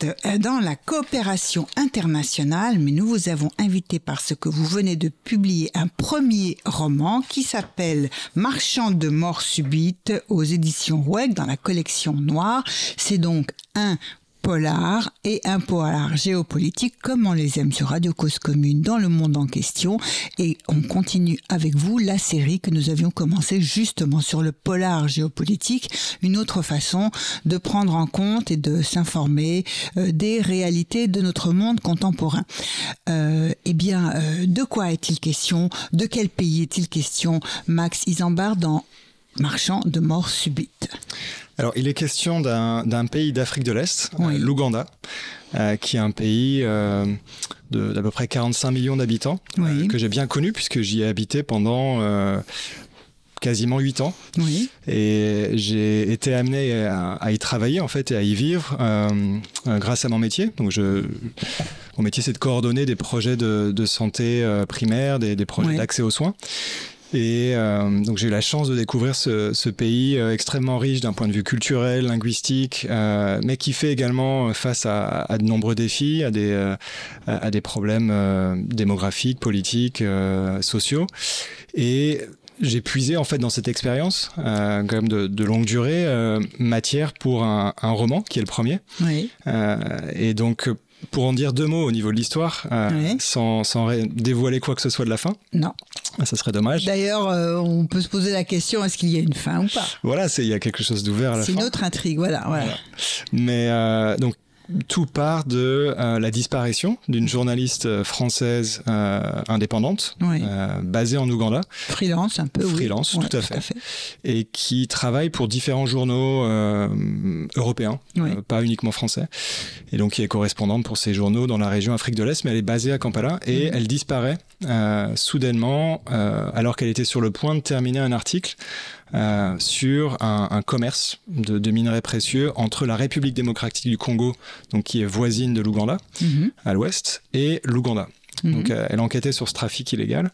dans la coopération internationale, mais nous vous avons invité parce que vous venez de publier un premier roman qui s'appelle Marchand de mort subite aux éditions Roueg dans la collection Noire. C'est donc un polar et un polar géopolitique comme on les aime sur Radio Cause Commune dans le monde en question. Et on continue avec vous la série que nous avions commencé justement sur le polar géopolitique, une autre façon de prendre en compte et de s'informer euh, des réalités de notre monde contemporain. Euh, eh bien, euh, de quoi est-il question? De quel pays est-il question? Max Isambard dans Marchand de mort subite. Alors, il est question d'un pays d'Afrique de l'Est, euh, l'Ouganda, euh, qui est un pays euh, d'à peu près 45 millions d'habitants, que j'ai bien connu puisque j'y ai habité pendant quasiment 8 ans. Oui. Et j'ai été amené à, y travailler en fait et à y vivre grâce à mon métier. Donc je, mon métier c'est de coordonner des projets de, santé primaire, des, projets d'accès aux soins. Et euh, donc j'ai eu la chance de découvrir ce, pays euh, extrêmement riche d'un point de vue culturel, linguistique, euh, mais qui fait également face à, de nombreux défis, à des, à des problèmes démographiques, politiques, sociaux. Et j'ai puisé en fait dans cette expérience, quand même de, longue durée, matière pour un, un, roman qui est le premier. Oui. et donc pour en dire deux mots au niveau de l'histoire, sans, sans, dévoiler quoi que ce soit de la fin. Non. Ça serait dommage. D'ailleurs, euh, on peut se poser la question est-ce qu'il y a une fin ou pas? Voilà, il y a quelque chose d'ouvert à la fin. C'est une autre intrigue, voilà. voilà. Mais euh, donc tout part de euh, la disparition d'une journaliste euh, française euh, indépendante, basée en Ouganda. Freelance un peu. Freelance, tout, à fait. Et qui travaille pour différents journaux européens, pas uniquement français. Et donc qui est correspondante pour ces journaux dans la région Afrique de l'Est, mais elle est basée à Kampala et elle disparaît soudainement alors qu'elle était sur le point de terminer un article euh, sur un, commerce de, minerais précieux entre la République démocratique du Congo, donc qui est voisine de l'Ouganda mhm. à l'ouest, et l'Ouganda. Mhm. Donc euh, elle enquêtait sur ce trafic illégal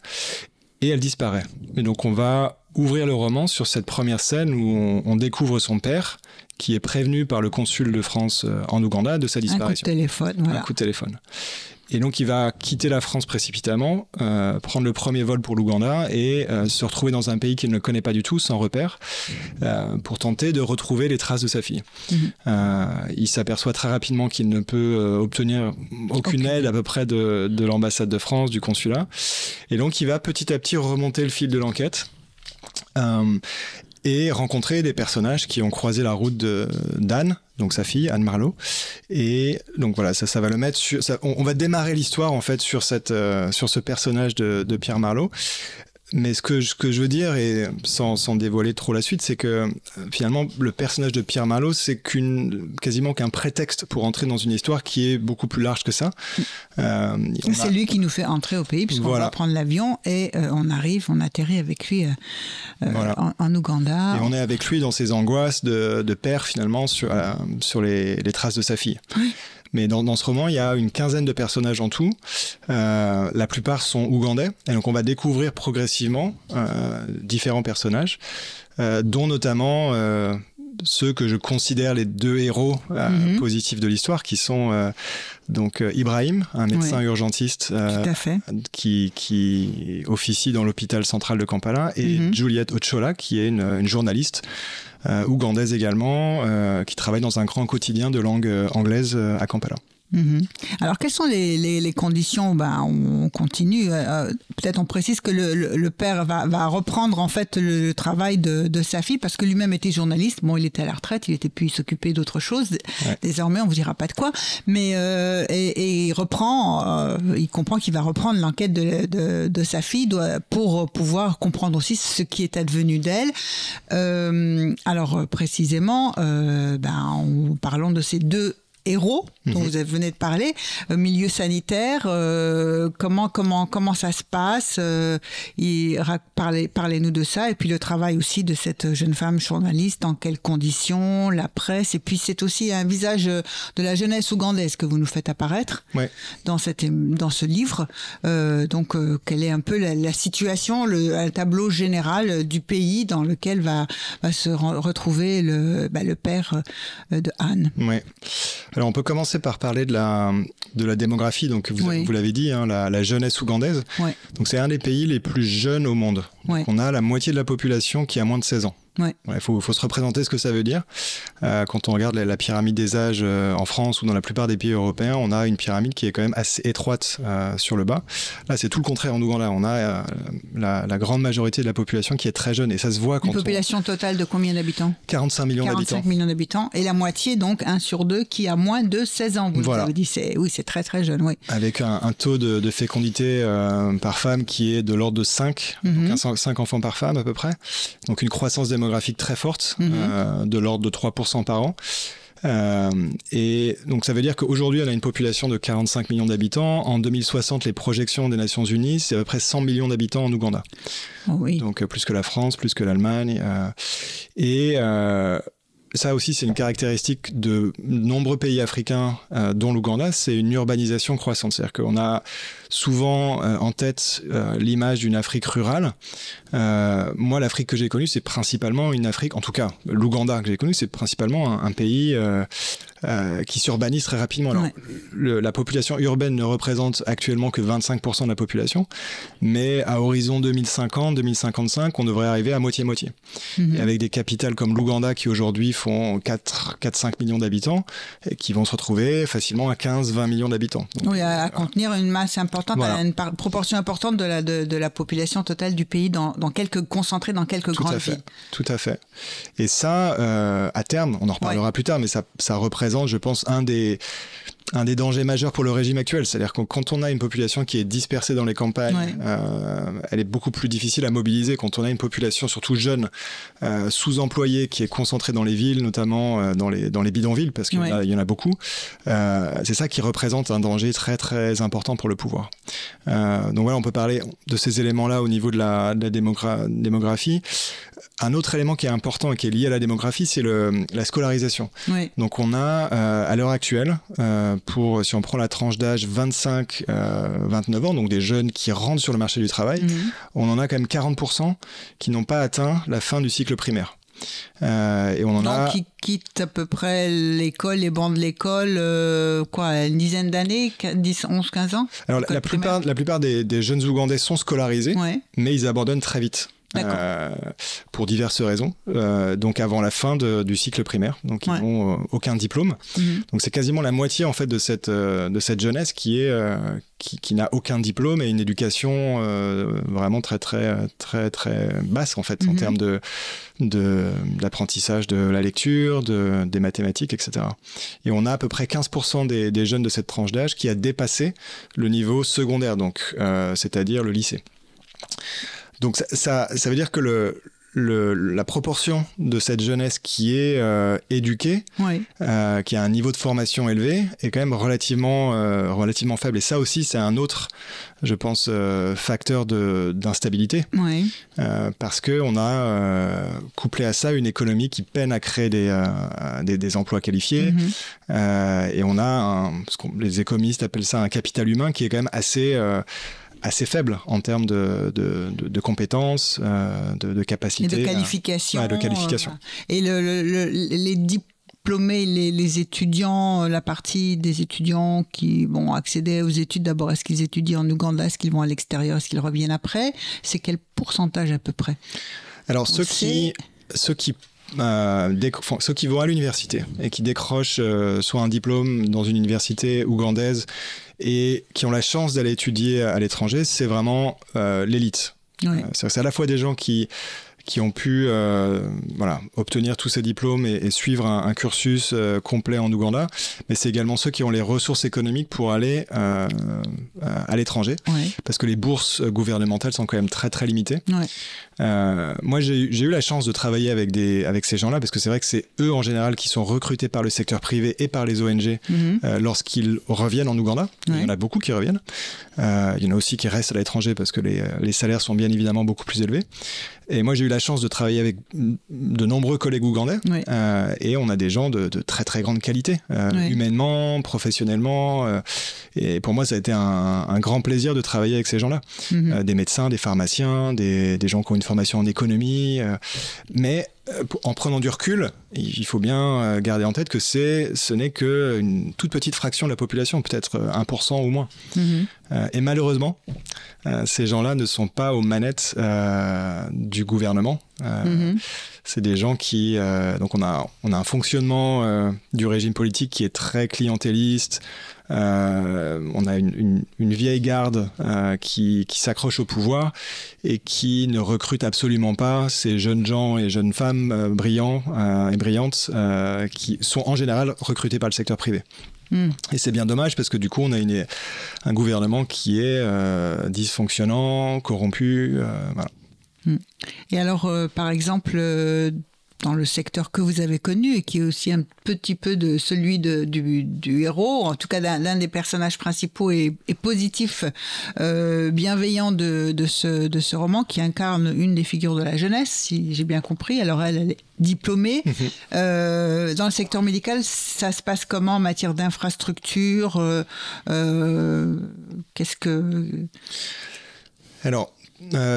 et elle disparaît. Et donc on va ouvrir le roman sur cette première scène où on, découvre son père qui est prévenu par le consul de France euh, en Ouganda de sa disparition. Un coup de téléphone. Voilà. Un coup de téléphone. Et donc il va quitter la France précipitamment, euh, prendre le premier vol pour l'Ouganda et euh, se retrouver dans un pays qu'il ne connaît pas du tout, sans repère, euh, pour tenter de retrouver les traces de sa fille. Mhm. il s'aperçoit très rapidement qu'il ne peut obtenir aucune aide à peu près de, de l'ambassade de France, du consulat. Et donc il va petit à petit remonter le fil de l'enquête. Euh, et rencontrer des personnages qui ont croisé la route d'Anne, donc sa fille, Anne Marlowe. Et donc voilà, ça, ça va le mettre sur. on, va démarrer l'histoire en fait sur cette, euh, sur ce personnage de, de Pierre Marlowe. Mais ce que, ce que je veux dire, et sans, sans dévoiler trop la suite, c'est que euh, finalement, le personnage de Pierre Marlowe, c'est qu'une, quasiment qu'un prétexte pour entrer dans une histoire qui est beaucoup plus large que ça. Euh, c'est lui qui nous fait entrer au pays, puisqu'on va prendre l'avion et euh, on arrive, on atterrit avec lui en, Ouganda. Et on est avec lui dans ses angoisses de, de père, finalement, sur, sur les, les, traces de sa fille. Oui. Mais dans, dans, ce roman, il y a une quinzaine de personnages en tout. Euh, la plupart sont ougandais. Et donc, on va découvrir progressivement euh, différents personnages, euh, dont notamment ceux que je considère les deux héros euh, mhm. positifs de l'histoire, qui sont euh, donc Ibrahim, un médecin urgentiste qui, qui officie dans l'hôpital central de Kampala, et mhm. Juliette Ochola, qui est une, une journaliste ougandaise également, euh, qui travaille dans un grand quotidien de langue euh, anglaise à Kampala. Mhm. Alors, quelles sont les, les, les conditions? Ben, On continue. Euh, peut-être on précise que le, le, père va, va, reprendre en fait le, travail de, de, sa fille parce que lui-même était journaliste. Bon, il était à la retraite, il était plus s'occuper d'autre chose. Désormais, on vous dira pas de quoi. Mais euh, et, et, il reprend. Euh, il comprend qu'il va reprendre l'enquête de, de, de, sa fille pour pouvoir comprendre aussi ce qui est advenu d'elle. Euh, alors précisément, ben, en parlant de ces deux héros dont Mhm. vous venez de parler, euh, milieu sanitaire, euh, comment comment comment ça se passe euh, parlez parlez-nous de ça et puis le travail aussi de cette jeune femme journaliste, dans quelles conditions, la presse et puis c'est aussi un visage euh, de la jeunesse ougandaise que vous nous faites apparaître Ouais. dans cette dans ce livre. Euh, donc euh, quelle est un peu la, la situation, le un tableau général du pays dans lequel va va se re- retrouver le bah, le père de Anne? Ouais. Alors on peut commencer par parler de la, de la démographie. Donc vous, Oui. vous l'avez dit, hein, la, la jeunesse ougandaise. Ouais. Donc c'est un des pays les plus jeunes au monde. Ouais. On a la moitié de la population qui a moins de 16 ans. Ouais. Il faut, faut se représenter ce que ça veut dire. Euh, quand on regarde la, la pyramide des âges euh, en France ou dans la plupart des pays européens, on a une pyramide qui est quand même assez étroite euh, sur le bas. Là, c'est tout le contraire en Ouganda. On a la, la grande majorité de la population qui est très jeune et ça se voit quand Une population totale de combien d'habitants? on... 45 millions 45 d'habitants. millions d'habitants et la moitié donc 1 sur 2 qui a moins de 16 ans. Vous Voilà. dit oui c'est très très jeune oui. avec un, un taux de, de fécondité par femme qui est de l'ordre de 5, Mhm. donc 5 enfants par femme à peu près. Donc une croissance démographique très forte, Mhm. euh, de l'ordre de 3% par an. Euh, et donc ça veut dire qu'aujourd'hui on a une population de 45 millions d'habitants. En 2060, les projections des Nations Unies, c'est à peu près 100 millions d'habitants en Ouganda. Oh, oui. Donc euh, plus que la France, plus que l'Allemagne. euh, et ça aussi, c'est une caractéristique de nombreux pays africains, euh, dont l'Ouganda, c'est une urbanisation croissante. C'est-à-dire qu'on a souvent euh, en tête euh, l'image d'une Afrique rurale. Euh, moi, l'Afrique que j'ai connue, c'est principalement une Afrique, en tout cas, l'Ouganda que j'ai connu, c'est principalement un, un pays euh, euh, qui s'urbanise très rapidement. Alors, Ouais. le- la population urbaine ne représente actuellement que 25% de la population, mais à horizon 2050-2055, on devrait arriver à moitié-moitié. Mhm. Avec des capitales comme l'Ouganda qui aujourd'hui font 4-5 millions d'habitants, et qui vont se retrouver facilement à 15-20 millions d'habitants. Donc, Oui, à, à contenir une masse importante, Voilà. une proportion importante de la, de, de la population totale du pays dans, dans quelques, concentrée dans quelques Tout grandes à fait, villes. tout à fait. Et ça, euh, à terme, on en reparlera plus tard, mais ça, ça représente, je pense, un des, un des dangers majeurs pour le régime actuel. C'est-à-dire que quand on a une population qui est dispersée dans les campagnes, Ouais. euh, elle est beaucoup plus difficile à mobiliser. Quand on a une population, surtout jeune, euh, sous-employée, qui est concentrée dans les villes, notamment euh, dans, les, dans les bidonvilles, parce qu'il y, en a- Ouais. il y en a beaucoup, c'est ça qui représente un danger très très important pour le pouvoir. Donc voilà, on peut parler de ces éléments-là au niveau de la, de la démogra- démographie. Un autre élément qui est important et qui est lié à la démographie, c'est la scolarisation. Donc on a à l'heure actuelle, euh, pour si on prend la tranche d'âge 25-29 ans, donc des jeunes qui rentrent sur le marché du travail, Mhm. on en a quand même 40% qui n'ont pas atteint la fin du cycle primaire. Euh, et on en Donc, a qui quitte à peu près l'école, les bancs de l'école, euh, quoi, une dizaine d'années, qu- 10, 11, 15 ans alors la, plupart, la plupart des, des jeunes Ougandais sont scolarisés, Ouais. mais ils abandonnent très vite. Euh, pour diverses raisons. Euh, donc avant la fin de- du cycle primaire, donc ils n'ont euh, aucun diplôme. Mhm. Donc c'est quasiment la moitié en fait de cette de cette jeunesse qui est qui, qui n'a aucun diplôme et une éducation vraiment très très très très basse en fait en Mhm. termes de de d'apprentissage de la lecture, de des mathématiques, etc. Et on a à peu près 15% des, des jeunes de cette tranche d'âge qui a dépassé le niveau secondaire, donc euh, c'est-à-dire le lycée. Donc ça, ça, ça veut dire que le, le, la proportion de cette jeunesse qui est euh, éduquée, Oui. euh, qui a un niveau de formation élevé, est quand même relativement, euh, relativement faible. Et ça aussi, c'est un autre, je pense, facteur d'instabilité, Oui. parce qu'on a couplé à ça une économie qui peine à créer des, des, des emplois qualifiés, Mhm. euh, et on a, un, ce qu'on- les économistes appellent ça un capital humain qui est quand même assez, assez faible en termes de, de, de- de compétences, euh, de, de Et capacités. de euh, qualification. ouais, de qualification. euh, et le, le- le- les diplômés, les, les étudiants, la partie des étudiants qui vont accéder aux études, d'abord, est-ce qu'ils étudient en Ouganda, est-ce qu'ils vont à l'extérieur, est-ce qu'ils reviennent après C'est quel pourcentage à peu près Alors ceux le qui, ceux qui euh, décro- enfin, ceux qui vont à l'université et qui décrochent euh, soit un diplôme dans une université ougandaise et qui ont la chance d'aller étudier à l'étranger, c'est vraiment euh, l'élite. Ouais. Euh, C'est à la fois des gens qui qui ont pu voilà, obtenir tous ces diplômes et, suivre un, cursus complet en Ouganda, mais c'est également ceux qui ont les ressources économiques pour aller à l'étranger, parce que les bourses gouvernementales sont quand même très très limitées. Moi, j'ai eu la chance de travailler avec, des, avec ces gens-là, parce que c'est vrai que c'est eux en général qui sont recrutés par le secteur privé et par les ONG mhm. lorsqu'ils reviennent en Ouganda. Il y en a beaucoup qui reviennent. Euh, il y en a aussi qui restent à l'étranger parce que les, les, salaires sont bien évidemment beaucoup plus élevés. Et moi, j'ai eu la chance de travailler avec de nombreux collègues ougandais. Euh, et on a des gens de, très très grande qualité, euh, humainement, professionnellement. et pour moi, ça a été un, grand plaisir de travailler avec ces gens-là. Mhm. des médecins, des pharmaciens, des, des, gens qui ont une formation en économie. mais euh, en prenant du recul, il faut bien euh, garder en tête que c'est, ce n'est qu'une toute petite fraction de la population, peut-être 1% euh, ou moins. Mhm. et malheureusement, ces gens-là ne sont pas aux manettes du gouvernement. Mhm. C'est des gens qui, donc on a, on a un fonctionnement du régime politique qui est très clientéliste. Euh, on a une, vieille garde euh, qui, s'accroche au pouvoir et qui ne recrute absolument pas ces jeunes gens et jeunes femmes euh, brillants et brillantes qui sont en général recrutés par le secteur privé. Hmm. Et c'est bien dommage parce que du coup, on a une, un gouvernement qui est dysfonctionnant, corrompu. voilà. Hmm. Et alors, par exemple, dans le secteur que vous avez connu et qui est aussi un petit peu de celui de, du, héros, en tout cas l'un des personnages principaux et, positifs, euh, bienveillants de, de, ce, de ce roman qui incarne une des figures de la jeunesse, si j'ai bien compris. Alors elle, elle est diplômée. Mhm. Euh, dans le secteur médical, ça se passe comment en matière d'infrastructure euh, Qu'est-ce que... Alors,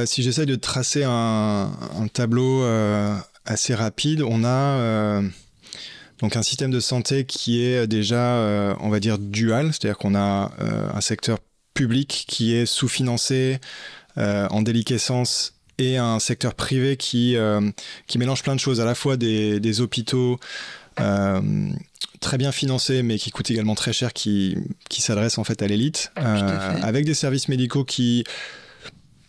si j'essaie de tracer un, un tableau assez rapide. On a euh, donc un système de santé qui est déjà, euh, on va dire, dual, c'est-à-dire qu'on a euh, un secteur public qui est sous-financé, en déliquescence, et un secteur privé qui, qui mélange plein de choses, à la fois des, des hôpitaux très bien financés, mais qui coûtent également très cher, qui, qui s'adressent en fait à l'élite, avec des services médicaux qui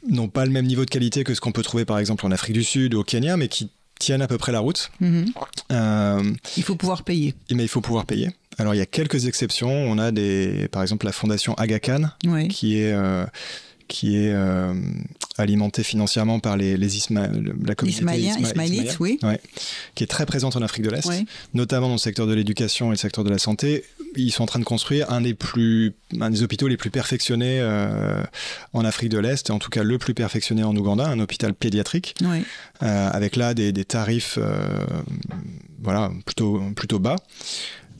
n'ont pas le même niveau de qualité que ce qu'on peut trouver par exemple en Afrique du Sud ou au Kenya, mais qui tiennent à peu près la route. Mhm. Euh, il faut pouvoir payer. Mais il faut pouvoir payer. Alors il y a quelques exceptions. On a des, par exemple la fondation Aga Khan, qui est euh, qui est euh, alimentée financièrement par les, les la communauté ismaélites, oui. qui est très présente en Afrique de l'Est, notamment dans le secteur de l'éducation et le secteur de la santé. Ils sont en train de construire un des plus, un des hôpitaux les plus perfectionnés euh, en Afrique de l'Est, et en tout cas le plus perfectionné en Ouganda, un hôpital pédiatrique, euh, avec là des, des tarifs, voilà, plutôt plutôt bas.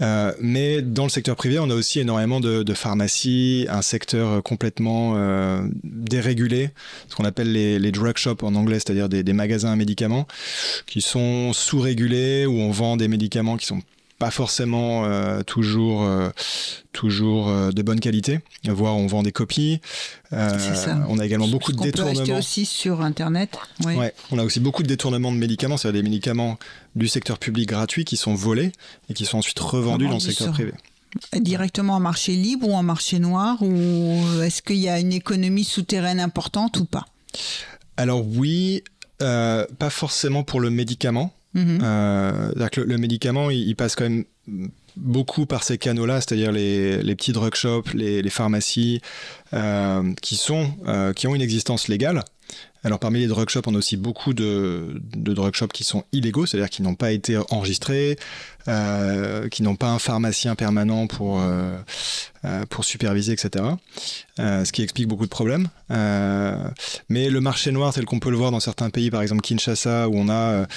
Euh, mais dans le secteur privé, on a aussi énormément de, de pharmacies, un secteur complètement euh, dérégulé, ce qu'on appelle les, les, drug shops en anglais, c'est-à-dire des, des, magasins à médicaments qui sont sous-régulés, où on vend des médicaments qui sont pas forcément euh, toujours, euh, toujours euh, de bonne qualité, voire on vend des copies. Ça. On a également beaucoup de détournements. On peut aussi sur Internet? Ouais, on a aussi beaucoup de détournements de médicaments, c'est-à-dire des médicaments du secteur public gratuit qui sont volés et qui sont ensuite revendus dans le secteur privé. Directement en marché libre ou en marché noir Ou est-ce qu'il y a une économie souterraine importante ou pas? Alors oui, pas forcément pour le médicament. Mhm. Euh, le, médicament, il, passe quand même beaucoup par ces canaux-là, c'est-à-dire les, petits drug shops, les, pharmacies, euh, qui, sont, euh, qui ont une existence légale. Alors parmi les drug shops, on a aussi beaucoup de, de drug shops qui sont illégaux, c'est-à-dire qui n'ont pas été enregistrés, qui n'ont pas un pharmacien permanent pour, pour superviser, etc. ce qui explique beaucoup de problèmes. mais le marché noir, tel qu'on peut le voir dans certains pays, par exemple Kinshasa, où on a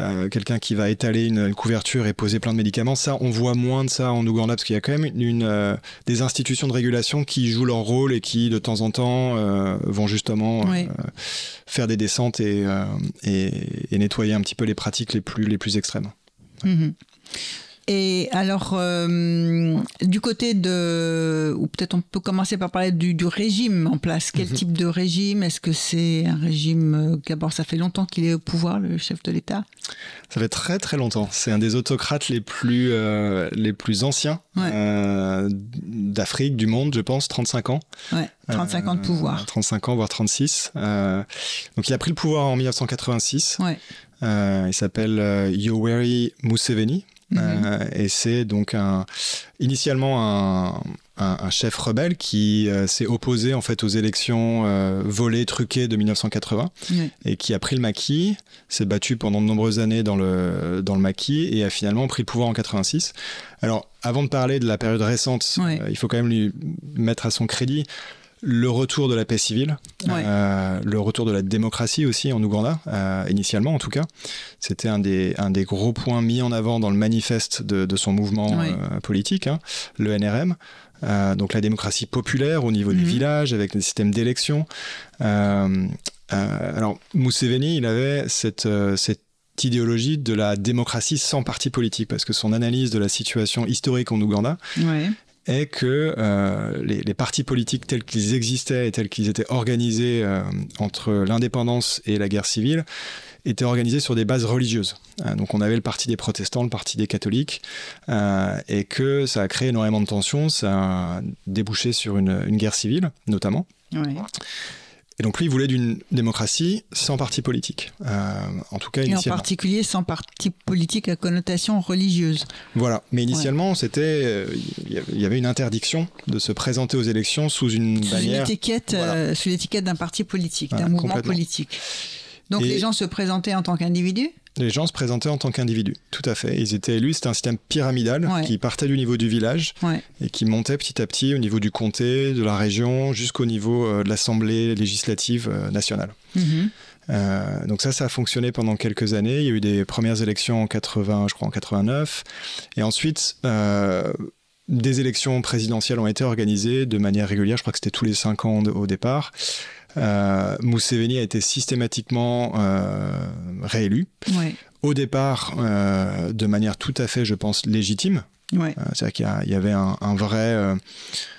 euh, quelqu'un qui va étaler une, couverture et poser plein de médicaments. Ça, on voit moins de ça en Ouganda parce qu'il y a quand même une, euh, des institutions de régulation qui jouent leur rôle et qui, de temps en temps, euh, vont justement faire des descentes et, et, nettoyer un petit peu les pratiques les plus, les plus extrêmes. Mhm. Et alors, euh, du côté de, ou peut-être on peut commencer par parler du, régime en place. Quel mhm. type de régime? Est-ce que c'est un régime euh, D'abord, ça fait longtemps qu'il est au pouvoir, le chef de l'État? Ça fait très très longtemps. C'est un des autocrates les plus euh, les plus anciens d'Afrique, du monde, je pense, 35 ans. Ouais, 35 ans de pouvoir. 35 ans, voire 36. donc, il a pris le pouvoir en 1986. Ouais. il s'appelle Yoweri Museveni. Mhm. Euh, et c'est donc un, initialement un, un, chef rebelle qui euh, s'est opposé en fait aux élections euh, volées, truquées de 1980 et qui a pris le maquis, s'est battu pendant de nombreuses années dans le, dans le maquis et a finalement pris le pouvoir en 86. Alors, avant de parler de la période récente, il faut quand même lui mettre à son crédit le retour de la paix civile, euh, le retour de la démocratie aussi en Ouganda, euh, initialement en tout cas. C'était un des, un des gros points mis en avant dans le manifeste de, son mouvement euh, politique, hein, le NRM. donc la démocratie populaire au niveau des mhm. villages, avec des systèmes d'élection. alors Mousseveni, il avait cette, cette idéologie de la démocratie sans parti politique, parce que son analyse de la situation historique en Ouganda est que euh, les, partis politiques tels qu'ils existaient et tels qu'ils étaient organisés euh, entre l'indépendance et la guerre civile étaient organisés sur des bases religieuses. Euh, donc on avait le parti des protestants, le parti des catholiques, et que ça a créé énormément de tensions, ça a débouché sur une, guerre civile notamment. Ouais. Et donc lui, il voulait d'une démocratie sans parti politique. Euh, en tout cas, initialement. Et en particulier sans parti politique à connotation religieuse. Voilà. Mais initialement, c'était, il euh, y avait une interdiction de se présenter aux élections sous une sous bannière. Une étiquette, euh, sous l'étiquette d'un parti politique, d'un mouvement politique. Donc les gens se présentaient en tant qu'individus les gens se présentaient en tant qu'individus, tout à fait. Ils étaient élus, c'était un système pyramidal qui partait du niveau du village et qui montait petit à petit au niveau du comté, de la région, jusqu'au niveau euh, de l'Assemblée législative euh, nationale. Mhm. Euh, donc ça, ça a fonctionné pendant quelques années. Il y a eu des premières élections en 80, je crois en 89. Et ensuite, des élections présidentielles ont été organisées de manière régulière. Je crois que c'était tous les cinq ans au départ. Euh, Mousseveni a été systématiquement euh, réélu. Au départ, euh, de manière tout à fait, je pense, légitime. C'est-à-dire qu'il y, avait un, vrai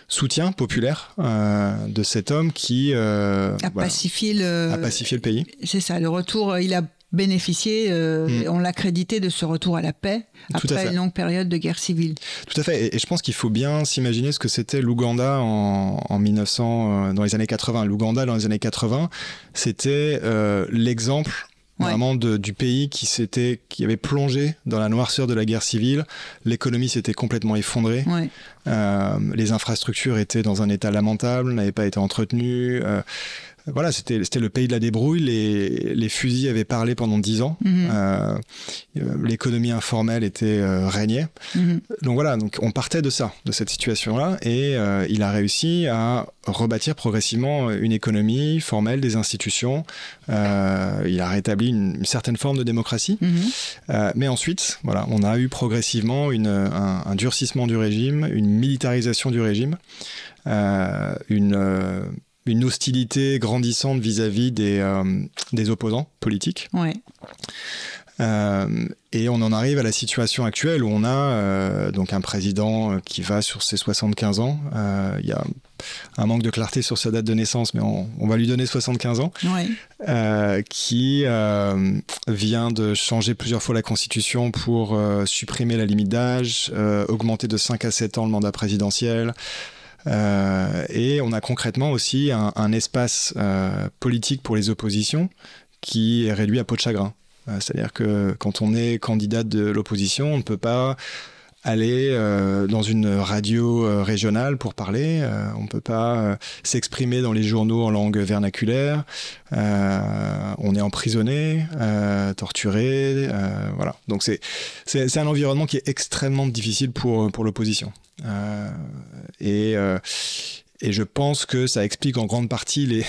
soutien populaire de cet homme qui a, pacifié le... a pacifié le pays. C'est ça, le retour, il a bénéficié, euh, mm. on l'a crédité de ce retour à la paix après une longue période de guerre civile. Tout à fait, et, je pense qu'il faut bien s'imaginer ce que c'était l'Ouganda en, 1900, euh, dans les années 80. L'Ouganda dans les années 80, c'était euh, l'exemple vraiment du pays qui s'était qui avait plongé dans la noirceur de la guerre civile l'économie s'était complètement effondrée les infrastructures étaient dans un état lamentable n'avaient pas été entretenues voilà, c'était le pays de la débrouille. Les, les fusils avaient parlé pendant dix ans. Mhm. Euh, l'économie informelle était euh, régnait. Mhm. Donc voilà, donc on partait de ça, de cette situation-là, et euh, il a réussi à rebâtir progressivement une économie formelle, des institutions. il a rétabli une, certaine forme de démocratie. Mhm. mais ensuite, voilà, on a eu progressivement une, un, un, durcissement du régime, une militarisation du régime, une une hostilité grandissante vis-à-vis des, euh, des, opposants politiques. Ouais. Euh, et on en arrive à la situation actuelle où on a euh, donc un président qui va sur ses 75 ans. Il y a un manque de clarté sur sa date de naissance, mais on, on va lui donner 75 ans. Ouais. qui vient de changer plusieurs fois la constitution pour supprimer la limite d'âge, augmenter de 5 à 7 ans le mandat présidentiel. Euh, et on a concrètement aussi un, espace euh, politique pour les oppositions qui est réduit à peau de chagrin. Euh, c'est-à-dire que quand on est candidat de l'opposition, on ne peut pas aller dans une radio régionale pour parler, on ne peut pas s'exprimer dans les journaux en langue vernaculaire, on est emprisonné, torturé, voilà. Donc c'est un environnement qui est extrêmement difficile pour, pour l'opposition. Euh, et, euh, et je pense que ça explique en grande partie les,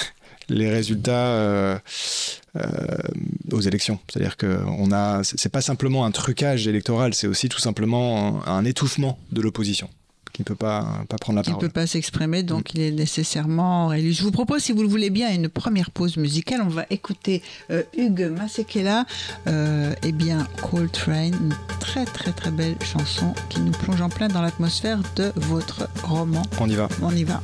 les résultats euh, aux élections. C'est-à-dire que on a, c'est pas simplement un trucage électoral, c'est aussi tout simplement un, étouffement de l'opposition qui peut pas, pas prendre la parole. Qui ne peut pas s'exprimer, donc mm. il est nécessairement réélu. Je vous propose, si vous le voulez bien, une première pause musicale. On va écouter euh, Hugues Masekela, euh, eh bien Coltrane, une très très très belle chanson qui nous plonge en plein dans l'atmosphère de votre roman. On y va. On y va.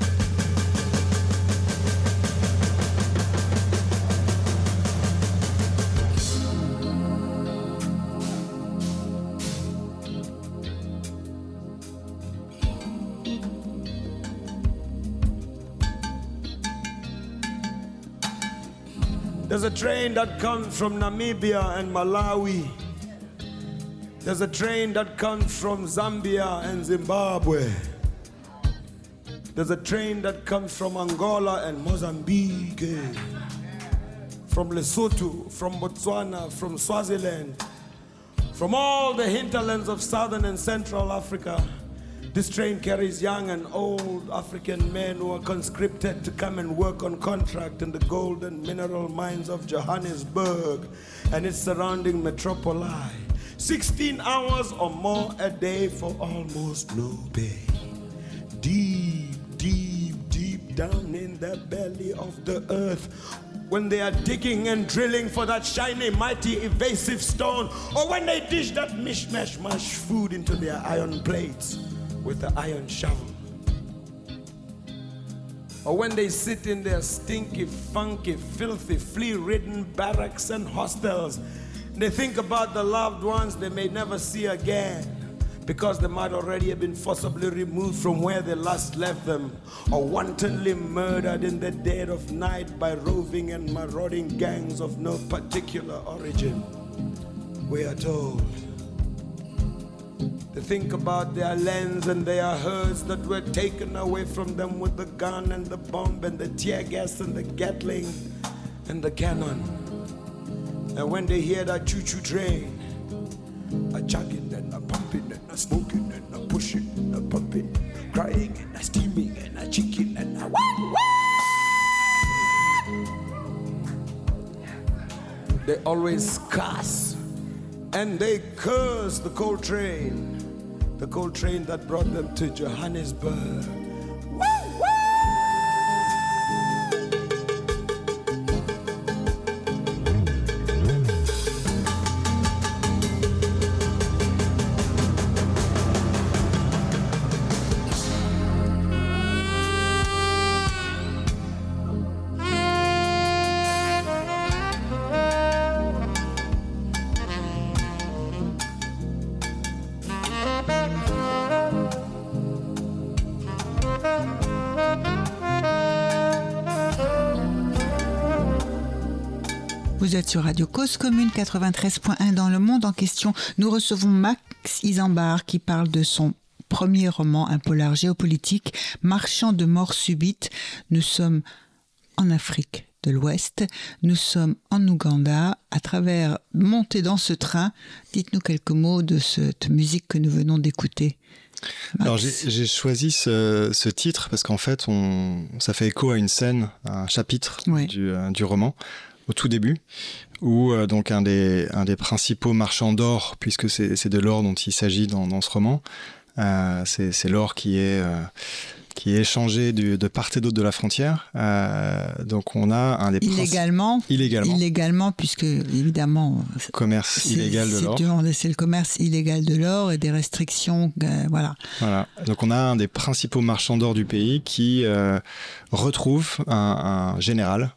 There's a train that comes from Namibia and Malawi. There's a train that comes from Zambia and Zimbabwe. There's a train that comes from Angola and Mozambique. From Lesotho, from Botswana, from Swaziland, from all the hinterlands of southern and central Africa. This train carries young and old African men who are conscripted to come and work on contract in the gold and mineral mines of Johannesburg and its surrounding metropoli. 16 hours or more a day for almost no pay. Deep, deep, deep down in the belly of the earth, when they are digging and drilling for that shiny, mighty, evasive stone, or when they dish that mishmash mash food into their iron plates with the iron shovel. Or when they sit in their stinky, funky, filthy, flea ridden barracks and hostels, they think about the loved ones they may never see again because they might already have been forcibly removed from where they last left them, or wantonly murdered in the dead of night by roving and marauding gangs of no particular origin. We are told. They think about their lands and their herds that were taken away from them with the gun and the bomb and the tear gas and the Gatling and the cannon. And when they hear that choo choo train, a chugging and a pumping and a smoking and a pushing and a pumping, crying and a steaming and a chicken and a wah, wah. They always cuss and they curse the coal train the coal train that brought them to Johannesburg. Vous êtes sur Radio Cause Commune 93.1 dans le monde en question. Nous recevons Max Isambard qui parle de son premier roman, un polar géopolitique, Marchand de mort subite. Nous sommes en Afrique de l'Ouest. Nous sommes en Ouganda. À travers monter dans ce train, dites-nous quelques mots de cette musique que nous venons d'écouter. Alors j'ai choisi ce, titre parce qu'en fait, on, ça fait écho à une scène, à un chapitre du, euh, du, roman au tout début, où euh, donc un des, principaux marchands d'or, puisque c'est de l'or dont il s'agit dans, dans, ce roman, euh, c'est l'or qui est euh, qui est échangé de part et d'autre de la frontière. Euh, donc on a un des illégalement, illégalement, illégalement, puisque évidemment commerce illégal de l'or. C'est le commerce illégal de l'or et des restrictions, euh, voilà. Voilà. Donc on a un des principaux marchands d'or du pays qui euh, retrouve un, un général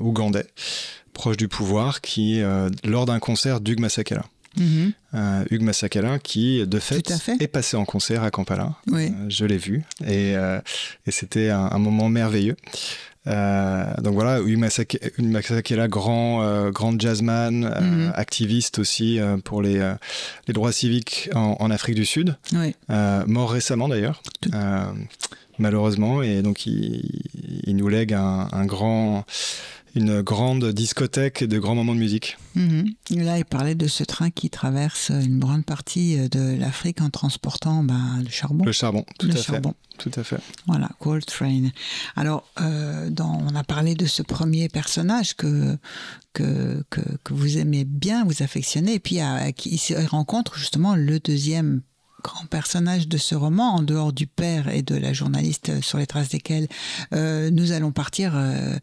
ougandais proche du pouvoir qui, lors d'un concert d'Hugues Masakela. Mhm. Euh, Hugues Massacala, qui de fait, est passé en concert à Kampala. Euh, je l'ai vu et, euh, c'était un, moment merveilleux. donc voilà, Hugues Massacala, grand, grand jazzman, mhm. activiste aussi pour les, les droits civiques en, Afrique du Sud, mort récemment d'ailleurs, malheureusement, et donc il, nous lègue un grand une grande discothèque et de grands moments de musique. Mhm. Là, il parlait de ce train qui traverse une grande partie euh, de l'Afrique en transportant bah, le charbon. Le charbon, tout à fait. Tout à fait. Voilà, Cold Train. Alors, euh, dans, on a parlé de ce premier personnage que, que, que, vous aimez bien, vous affectionnez, et puis à, qui se rencontre justement le deuxième grands personnages de ce roman, en dehors du père et de la journaliste sur les traces desquels euh, nous allons partir euh,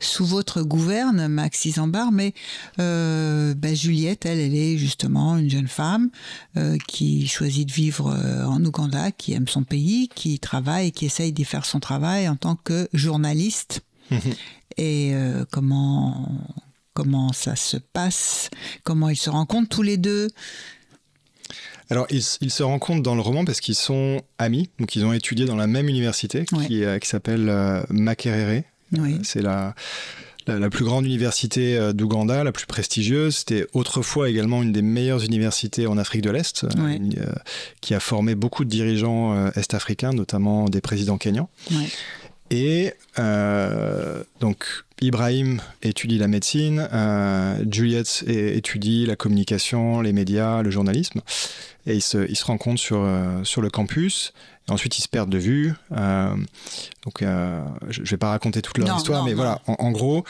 sous votre gouverne, Max Isambard. Mais euh, ben, Juliette, elle, elle est justement une jeune femme qui choisit de vivre en Ouganda, qui aime son pays, qui travaille qui essaye d'y faire son travail en tant que journaliste. et comment comment ça se passe, comment ils se rencontrent tous les deux? Alors, ils, se rencontrent dans le roman parce qu'ils sont amis, donc ils ont étudié dans la même université qui, euh, s'appelle euh, Makerere. Euh, c'est la, la, plus grande université d'Ouganda, la plus prestigieuse. C'était autrefois également une des meilleures universités en Afrique de l'Est, qui a formé beaucoup de dirigeants est-africains, notamment des présidents kenyans. Et donc, Ibrahim étudie la médecine, Juliette étudie la communication, les médias, le journalisme. Et ils se, ils se rencontrent sur, euh, sur le campus. Et ensuite, ils se perdent de vue. Euh, donc, euh, je ne vais pas raconter toute leur histoire, mais voilà, en, gros,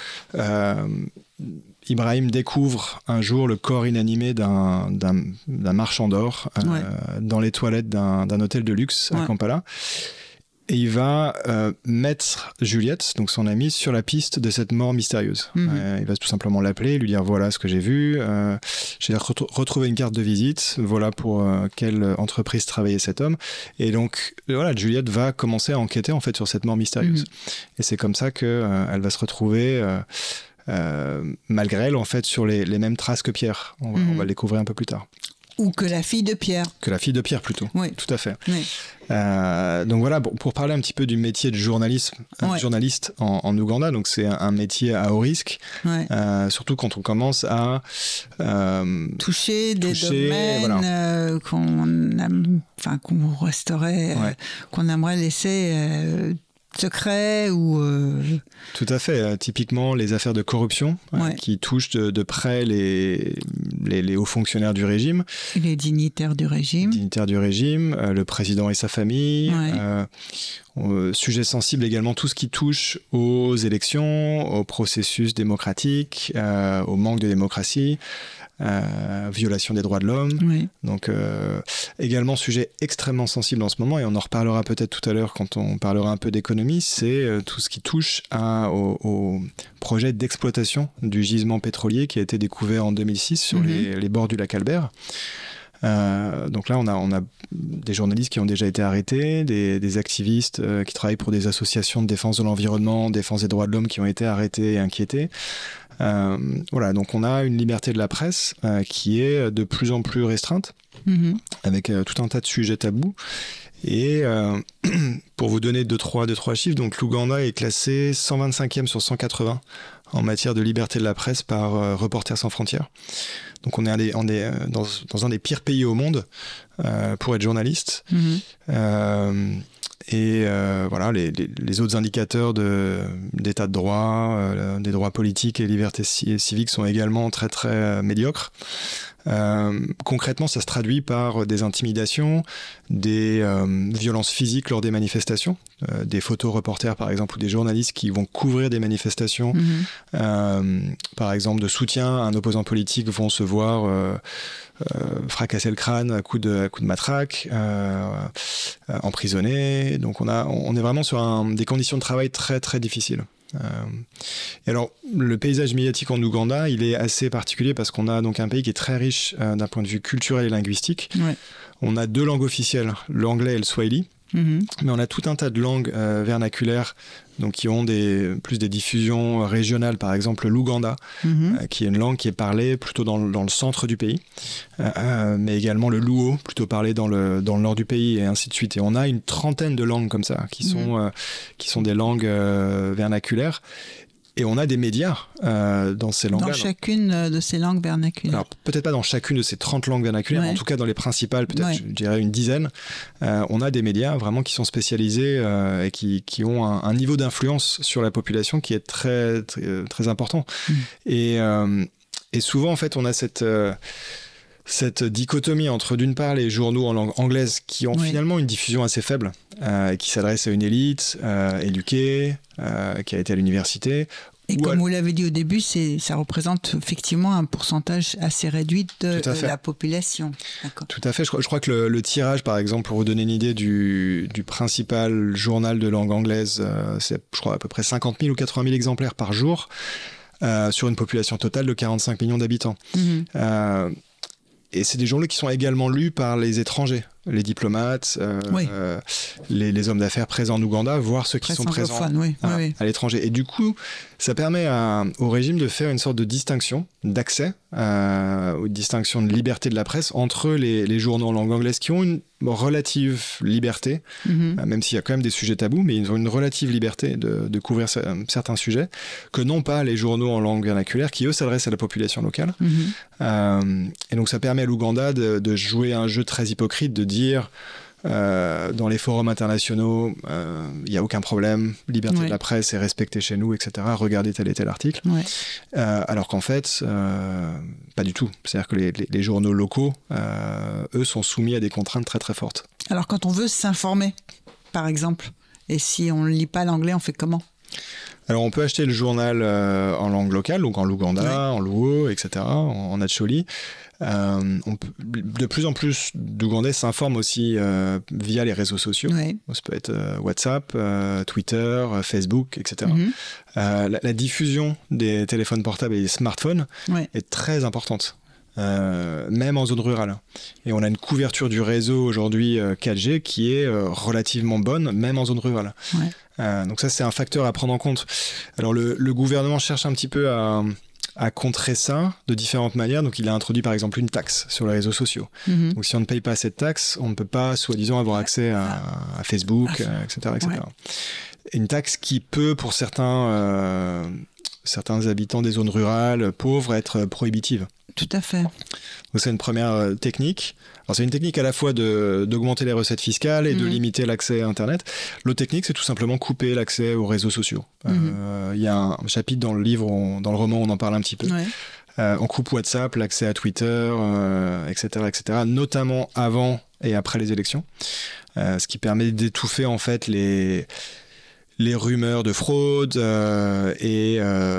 Ibrahim découvre un jour le corps inanimé d'un marchand d'or dans les toilettes d'un hôtel de luxe à Kampala et il va euh, mettre Juliette, donc son amie, sur la piste de cette mort mystérieuse. Mhm. Euh, il va tout simplement l'appeler, lui dire voilà ce que j'ai vu, euh, j'ai retrouvé une carte de visite, voilà pour quelle entreprise travaillait cet homme. Et donc voilà, Juliette va commencer à enquêter en fait sur cette mort mystérieuse. Mhm. Et c'est comme ça que elle va se retrouver. malgré elle, en fait, sur les, mêmes traces que Pierre. On, on, va le découvrir un peu plus tard. Ou que la fille de Pierre. Que la fille de Pierre, plutôt. Oui. Tout à fait. Euh, donc voilà, pour, parler un petit peu du métier de journalisme, euh, journaliste en, Ouganda, donc c'est un, métier à haut risque, euh, surtout quand on commence à toucher des domaines qu'on enfin, qu'on resterait, qu'on aimerait laisser secret ou euh, tout à fait. Euh, typiquement les affaires de corruption euh, qui touchent de, près les, les, hauts fonctionnaires du régime. Les dignitaires du régime. Dignitaires du régime le président et sa famille sujet sensible également tout ce qui touche aux élections au processus démocratique au manque de démocratie euh, violation des droits de l'homme. Donc euh, également sujet extrêmement sensible en ce moment et on en reparlera peut-être tout à l'heure quand on parlera un peu d'économie, c'est euh, tout ce qui touche à, au, projet d'exploitation du gisement pétrolier qui a été découvert en 2006 sur mhm. les, bords du lac Albert. donc là, on a, on a des journalistes qui ont déjà été arrêtés, des, activistes qui travaillent pour des associations de défense de l'environnement, défense des droits de l'homme qui ont été arrêtés et inquiétés. Euh, voilà, donc on a une liberté de la presse euh, qui est de plus en plus restreinte, mhm. avec euh, tout un tas de sujets tabous. Et pour vous donner deux trois, deux, trois chiffres, donc l'Ouganda est classé 125e sur 180 en matière de liberté de la presse par Reporters sans frontières. Donc on est, dans, dans, un des pires pays au monde pour être journaliste. Mhm. Et euh, voilà, les, les, autres indicateurs d'état de, droit, euh, des droits politiques et libertés civiques sont également très très euh, médiocres. concrètement, ça se traduit par des intimidations, des violences physiques lors des manifestations, des photos reporters par exemple ou des journalistes qui vont couvrir des manifestations, mhm. par exemple de soutien à un opposant politique vont se voir fracasser le crâne à coup de, à coup de matraque, euh, euh, emprisonné. Donc on, a, on est vraiment sur des conditions de travail très très difficiles. et alors, le paysage médiatique en Ouganda, il est assez particulier parce qu'on a donc un pays qui est très riche d'un point de vue culturel et linguistique. On a deux langues officielles, l'anglais et le swahili. Mhm. Mais on a tout un tas de langues vernaculaires donc qui ont des, plus des diffusions régionales, par exemple l'Ouganda, mhm. euh, qui est une langue qui est parlée plutôt dans, dans le centre du pays, euh, euh, mais également le Luo, plutôt parlé dans le, dans le nord du pays, et ainsi de suite. Et on a une trentaine de langues comme ça, qui, mhm. sont, qui sont des langues vernaculaires. Et on a des médias euh, dans ces langues. Dans chacune euh, de ces langues vernaculaires. Alors, peut-être pas dans chacune de ces 30 langues vernaculaires, en tout cas dans les principales, peut-être, je dirais une dizaine. Euh, on a des médias vraiment qui sont spécialisés et qui, qui, ont un, niveau d'influence sur la population qui est très, très, important. Mm. Et, et, souvent, en fait, on a cette cette dichotomie entre d'une part les journaux en langue anglaise qui ont finalement une diffusion assez faible, euh, qui s'adressent à une élite euh, éduquée, euh, qui a été à l'université, Et comme vous l'avez dit au début, ça représente effectivement un pourcentage assez réduit de, la population. Tout à fait. Je, crois que le, tirage, par exemple, pour vous donner une idée du, principal journal de langue anglaise, euh, c'est, je crois, à peu près 50 000 ou 80 000 exemplaires par jour. Euh, sur une population totale de 45 millions d'habitants. Mhm. Euh, et c'est des journaux qui sont également lus par les étrangers les diplomates, euh, euh, les, hommes d'affaires présents en Ouganda, voire ceux qui sont présents à, l'étranger. Et du coup, ça permet au régime de faire une sorte de distinction d'accès, euh, ou distinction de liberté de la presse entre les, journaux en langue anglaise qui ont une relative liberté, mhm. même s'il y a quand même des sujets tabous, mais ils ont une relative liberté de, couvrir certains sujets, que non pas les journaux en langue vernaculaire qui, eux, s'adressent à la population locale. Mhm. et donc ça permet à l'Ouganda de, de jouer un jeu très hypocrite de dire euh, dans les forums internationaux, il euh, n'y a aucun problème, liberté de la presse est respectée chez nous, etc. Regardez tel et tel article. Euh, alors qu'en fait, pas du tout. C'est-à-dire que les, journaux locaux, eux, sont soumis à des contraintes très très fortes. Alors quand on veut s'informer, par exemple, et si on ne lit pas l'anglais, on fait comment? Alors on peut acheter le journal en langue locale, donc en Luganda, en Luo, etc., en, en Acholi. Euh, on de plus en plus d'Ougandais s'informent aussi euh, via les réseaux sociaux. Ça peut être euh, WhatsApp, Twitter, Facebook, etc. Mhm. La, diffusion des téléphones portables et des smartphones est très importante. même en zone rurale. Et on a une couverture du réseau aujourd'hui 4G qui est relativement bonne, même en zone rurale. donc ça, c'est un facteur à prendre en compte. Alors le gouvernement cherche un petit peu à, à contrer ça de différentes manières. Donc, il a introduit par exemple une taxe sur les réseaux sociaux. Mhm. Donc, si on ne paye pas cette taxe, on ne peut pas, soi-disant, avoir accès à, Facebook, etc., ah, etc. Une taxe qui peut, pour certains, euh, certains habitants des zones rurales pauvres, être prohibitive. Tout à fait. Donc, c'est une première euh, technique c'est une technique à la fois d'augmenter les recettes fiscales et de mhm. limiter l'accès à Internet. L'autre technique, c'est tout simplement couper l'accès aux réseaux sociaux. Mhm. Euh, il y a un chapitre dans le livre, dans le roman, on en parle un petit peu. Euh, on coupe WhatsApp, l'accès à Twitter, etc., euh, etc., notamment avant et après les élections, ce qui permet d'étouffer en fait les les rumeurs de fraude et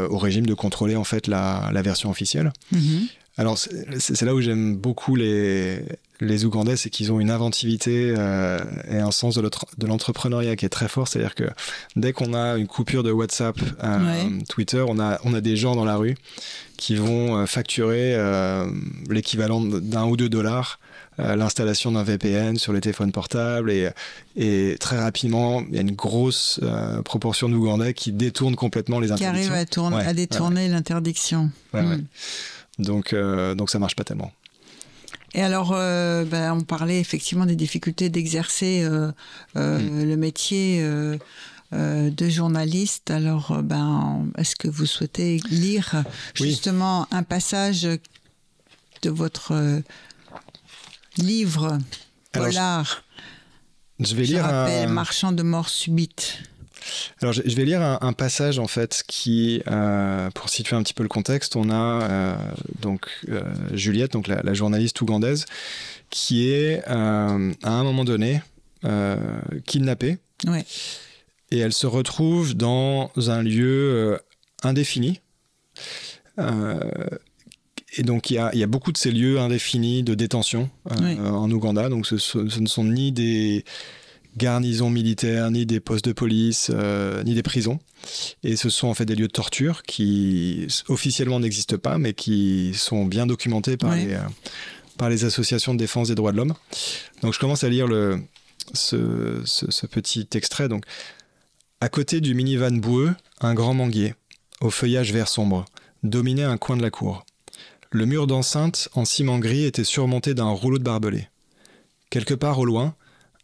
au régime de contrôler en fait la, version officielle. Mhm. Alors c'est là où j'aime beaucoup les, les Ougandais, c'est qu'ils ont une inventivité euh, et un sens de l'entrepreneuriat qui est très fort. C'est-à-dire que dès qu'on a une coupure de WhatsApp, euh, Twitter, on a, on a des gens dans la rue qui vont euh, facturer l'équivalent d'un ou deux dollars l'installation d'un VPN sur les téléphones portables et, et très rapidement il y a une grosse proportion d'Ougandais qui détournent complètement les interdictions. Qui arrivent à, à détourner l'interdiction. Hmm. Donc, donc ça marche pas tellement. Et alors, euh, ben, on parlait effectivement des difficultés d'exercer euh, euh, mm. le métier de journaliste. Alors, ben, est-ce que vous souhaitez lire justement un passage de votre livre polar? je, vais lire rappelle, Marchand de mort subite. Alors, je, vais lire un, passage en fait qui, euh, pour situer un petit peu le contexte, on a euh, donc euh, Juliette, donc la, journaliste ougandaise, qui est à un moment donné kidnappée. Et elle se retrouve dans un lieu indéfini. Et donc il y, a, beaucoup de ces lieux indéfinis de détention en Ouganda. Donc ce, ce, ne sont ni des, garnisons militaires, ni des postes de police, euh, ni des prisons. Et ce sont en fait des lieux de torture qui officiellement n'existent pas, mais qui sont bien documentés par, les, euh, par les associations de défense des droits de l'homme. Donc je commence à lire le, ce, ce, petit extrait. Donc, à côté du minivan boueux, un grand manguier, au feuillage vert sombre, dominait un coin de la cour. Le mur d'enceinte en ciment gris était surmonté d'un rouleau de barbelés. Quelque part au loin,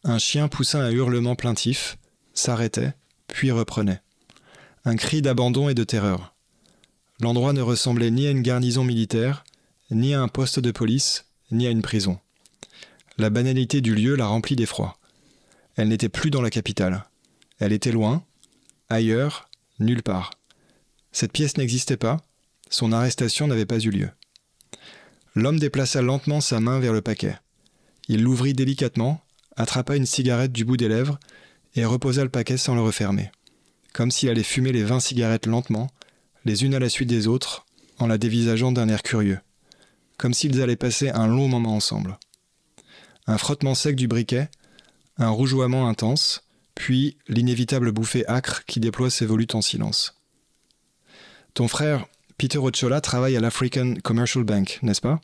un chien poussa un hurlement plaintif, s'arrêtait, puis reprenait. Un cri d'abandon et de terreur. L'endroit ne ressemblait ni à une garnison militaire, ni à un poste de police, ni à une prison. La banalité du lieu la remplit d'effroi. Elle n'était plus dans la capitale. Elle était loin, ailleurs, nulle part. Cette pièce n'existait pas, son arrestation n'avait pas eu lieu. L'homme déplaça lentement sa main vers le paquet. Il l'ouvrit délicatement, attrapa une cigarette du bout des lèvres et reposa le paquet sans le refermer, comme s'il allait fumer les vingt cigarettes lentement, les unes à la suite des autres, en la dévisageant d'un air curieux, comme s'ils allaient passer un long moment ensemble. Un frottement sec du briquet, un rougeoiement intense, puis l'inévitable bouffée âcre qui déploie ses volutes en silence. Ton frère, Peter Ochola, travaille à l'African Commercial Bank, n'est-ce pas?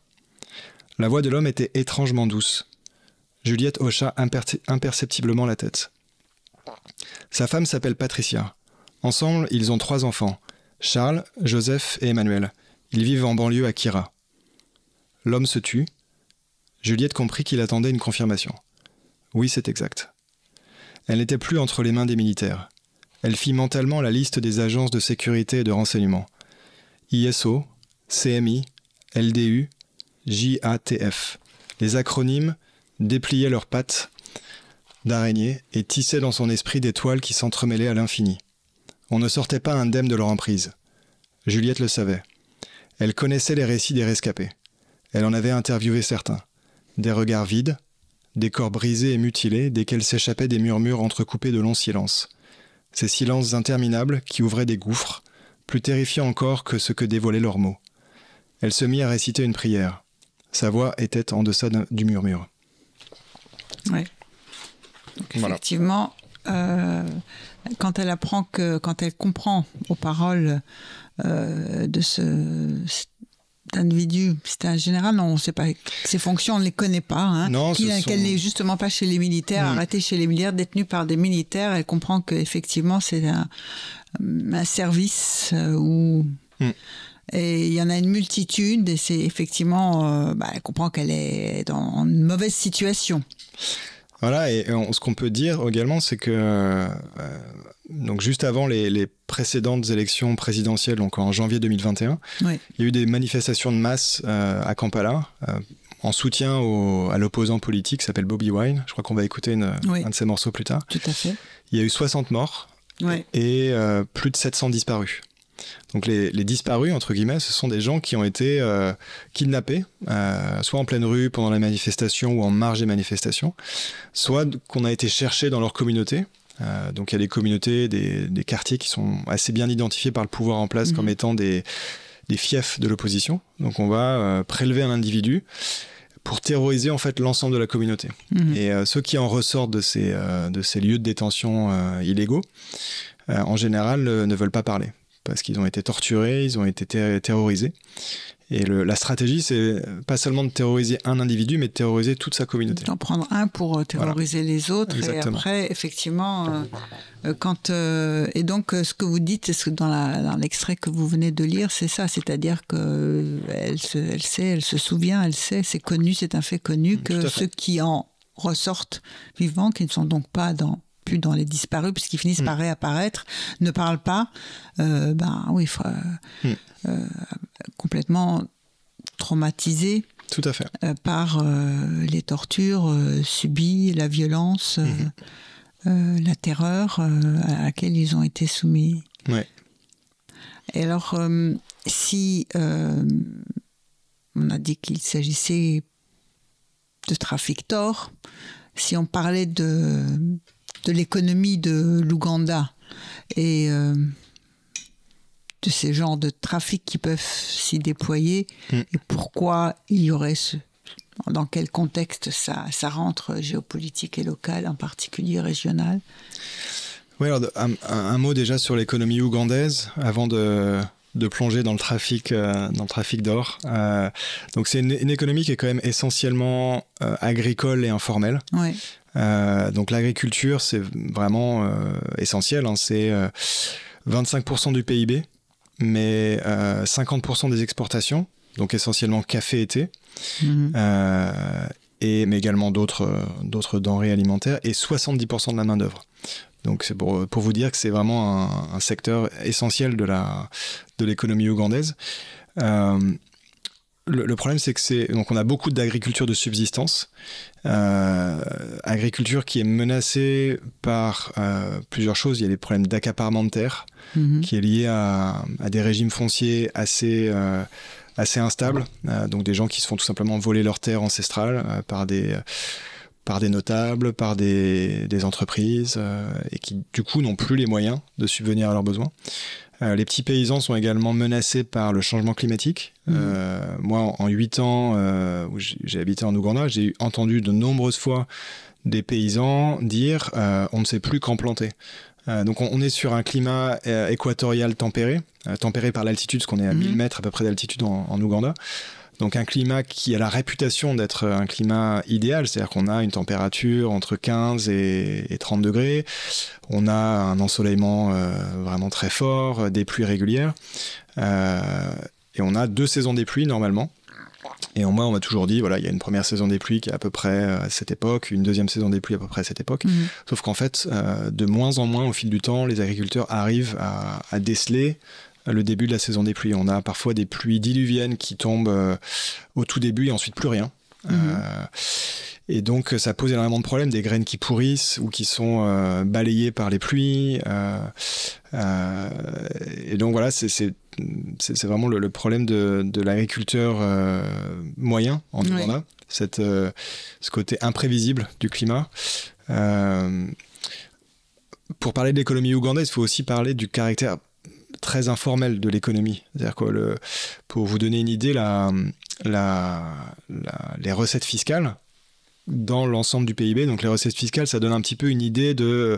La voix de l'homme était étrangement douce. Juliette hocha imperceptiblement la tête. Sa femme s'appelle Patricia. Ensemble, ils ont trois enfants Charles, Joseph et Emmanuel. Ils vivent en banlieue à Kira. L'homme se tut. Juliette comprit qu'il attendait une confirmation. Oui, c'est exact. Elle n'était plus entre les mains des militaires. Elle fit mentalement la liste des agences de sécurité et de renseignement. ISO, CMI, LDU, JATF. Les acronymes dépliaient leurs pattes d'araignée et tissaient dans son esprit des toiles qui s'entremêlaient à l'infini. On ne sortait pas indemne de leur emprise. Juliette le savait. Elle connaissait les récits des rescapés. Elle en avait interviewé certains. Des regards vides, des corps brisés et mutilés, desquels s'échappaient des murmures entrecoupés de longs silences. Ces silences interminables qui ouvraient des gouffres, plus terrifiants encore que ce que dévoilaient leurs mots. Elle se mit à réciter une prière. Sa voix était en deçà du murmure. Oui. effectivement, euh, quand elle apprend que, quand elle comprend aux paroles euh, de ce individu, c'est un général, non, on sait pas, ses fonctions, on ne les connaît pas. Hein, non, Qu'elle n'est justement pas chez les militaires, arrêtée chez les militaires, détenue par des militaires. Elle comprend qu'effectivement, c'est un, un, service euh, où. Et il y en a une multitude, et c'est effectivement. Euh, bah, elle comprend qu'elle est dans une mauvaise situation. Voilà, et ce qu'on peut dire également, c'est que euh, donc juste avant les, précédentes élections présidentielles, donc en janvier 2021, il y a eu des manifestations de masse euh, à Kampala. En soutien à l'opposant politique qui s'appelle Bobby Wine. Je crois qu'on va écouter un de ses morceaux plus tard. Tout à fait. Il y a eu 60 morts et euh, plus de 700 disparus. Donc les, disparus, entre guillemets, ce sont des gens qui ont été kidnappés, soit en pleine rue pendant la manifestation ou en marge des manifestations, soit qu'on a été cherchés dans leur communauté euh, donc il y a des communautés, des, quartiers qui sont assez bien identifiés par le pouvoir en place comme mhm. étant des, fiefs de l'opposition. Donc on va euh, prélever un individu pour terroriser en fait l'ensemble de la communauté. Mhm. Et euh, ceux qui en ressortent de ces, de ces lieux de détention illégaux, en général, ne veulent pas parler parce qu'ils ont été torturés, ils ont été terrorisés. Et la stratégie, c'est pas seulement de terroriser un individu, mais de terroriser toute sa communauté. D'en prendre un pour euh, terroriser les autres. Et après, effectivement, euh, euh, quand. et donc, ce que vous dites, ce que dans l'extrait que vous venez de lire, c'est ça. C'est-à-dire qu'elle elle sait, elle se souvient, elle sait, c'est connu, c'est un fait connu, que ceux qui en ressortent vivants, qui ne sont donc pas dans plus dans les disparus, puisqu'ils finissent mm. par réapparaître, ne parlent pas, ben oui, mm complètement traumatisé Tout à fait. Euh, par euh, les tortures euh, subies, la violence, mhm. la terreur à laquelle ils ont été soumis. Ouais. Et alors, si on a dit qu'il s'agissait de trafic d'or, si on parlait de, de l'économie de l'Ouganda et de ces genres de trafics qui peuvent s'y déployer mm. et pourquoi il y aurait ce, dans quel contexte ça, ça rentre géopolitique et local, en particulier régional? Oui, alors un, mot déjà sur l'économie ougandaise avant de, de, plonger dans le trafic, euh, dans le trafic d'or. Euh, donc c'est une, économie qui est quand même essentiellement euh, agricole et informelle. Donc l'agriculture, c'est vraiment essentiel. Hein. c'est 25% du PIB mais 50% euh, des exportations, donc essentiellement café et thé, mhm. et, mais également d'autres, d'autres denrées alimentaires, et 70% de la main-d'œuvre. Donc c'est pour, pour, vous dire que c'est vraiment un, secteur essentiel de, la, de l'économie ougandaise. Euh, le, problème, c'est que c'est donc on a beaucoup d'agriculture de subsistance, agriculture qui est menacée par plusieurs choses. Il y a les problèmes d'accaparement de terre, Mhm. qui est lié à, des régimes fonciers assez, euh, assez instables, euh, donc des gens qui se font tout simplement voler leurs terres ancestrales euh, par des par des notables, par des, des entreprises, et qui du coup n'ont plus les moyens de subvenir à leurs besoins. Euh, les petits paysans sont également menacés par le changement climatique. Mhm. Euh, moi, en 8 ans euh, où j'ai habité en Ouganda, j'ai entendu de nombreuses fois des paysans dire euh, on ne sait plus quand planter. Euh, donc on, on est sur un climat euh, équatorial tempéré, euh, tempéré par l'altitude, parce qu'on est à Mhm. 1000 mètres à peu près d'altitude en, en Ouganda. Donc un climat qui a la réputation d'être un climat idéal, c'est-à-dire qu'on a une température entre 15 et, et 30 degrés, on a un ensoleillement euh, vraiment très fort, euh, des pluies régulières, euh, et on a deux saisons des pluies normalement. Et en moi, on m'a toujours dit, voilà, il y a une première saison des pluies qui est à peu près euh, à cette époque, une deuxième saison des pluies à peu près à cette époque. Mhm. Sauf qu'en fait, euh, de moins en moins au fil du temps, les agriculteurs arrivent à, à déceler le début de la saison des pluies. On a parfois des pluies diluviennes qui tombent euh, au tout début et ensuite plus rien. Mhm. Euh, et donc ça pose énormément de problèmes, des graines qui pourrissent ou qui sont euh, balayées par les pluies. euh, et donc voilà, c'est vraiment le, le problème de, de l'agriculteur moyen en Oui. Ouganda, cette, ce côté imprévisible du climat. Pour parler de l'économie ougandaise, il faut aussi parler du caractère très informel de l'économie. Le, pour vous donner une idée, les recettes fiscales dans l'ensemble du PIB, donc les recettes fiscales, ça donne un petit peu une idée de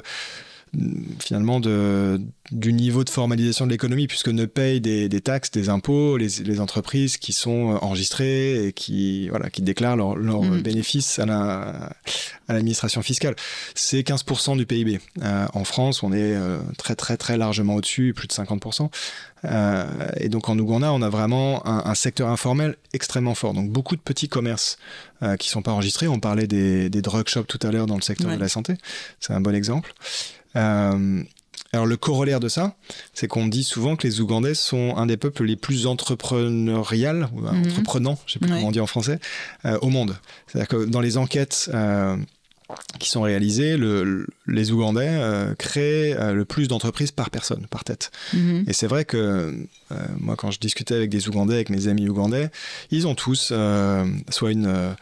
finalement de, du niveau de formalisation de l'économie, puisque ne payent des, des taxes, des impôts, les, les entreprises qui sont enregistrées et qui, voilà, qui déclarent leurs Mhm. bénéfices à la- à l'administration fiscale. C'est 15% du PIB. Euh, en France, on est euh, très très très largement au-dessus, plus de 50%. Euh, et donc en Ouganda, on a vraiment un, un secteur informel extrêmement fort. Donc beaucoup de petits commerces euh, qui sont pas enregistrés. On parlait des, des drug shops tout à l'heure dans le secteur Ouais. de la santé. C'est un bon exemple. Euh, alors le corollaire de ça, c'est qu'on dit souvent que les Ougandais sont un des peuples les plus entrepreneuriales, ou Mhm. entreprenants, je sais plus Ouais. comment on dit en français, euh, au monde. C'est-à-dire que dans les enquêtes euh, qui sont réalisées, le- les Ougandais euh, créent le plus d'entreprises par personne, par tête. Mhm. Et c'est vrai que moi, quand je discutais avec des Ougandais, avec mes amis ougandais, ils ont tous soit une,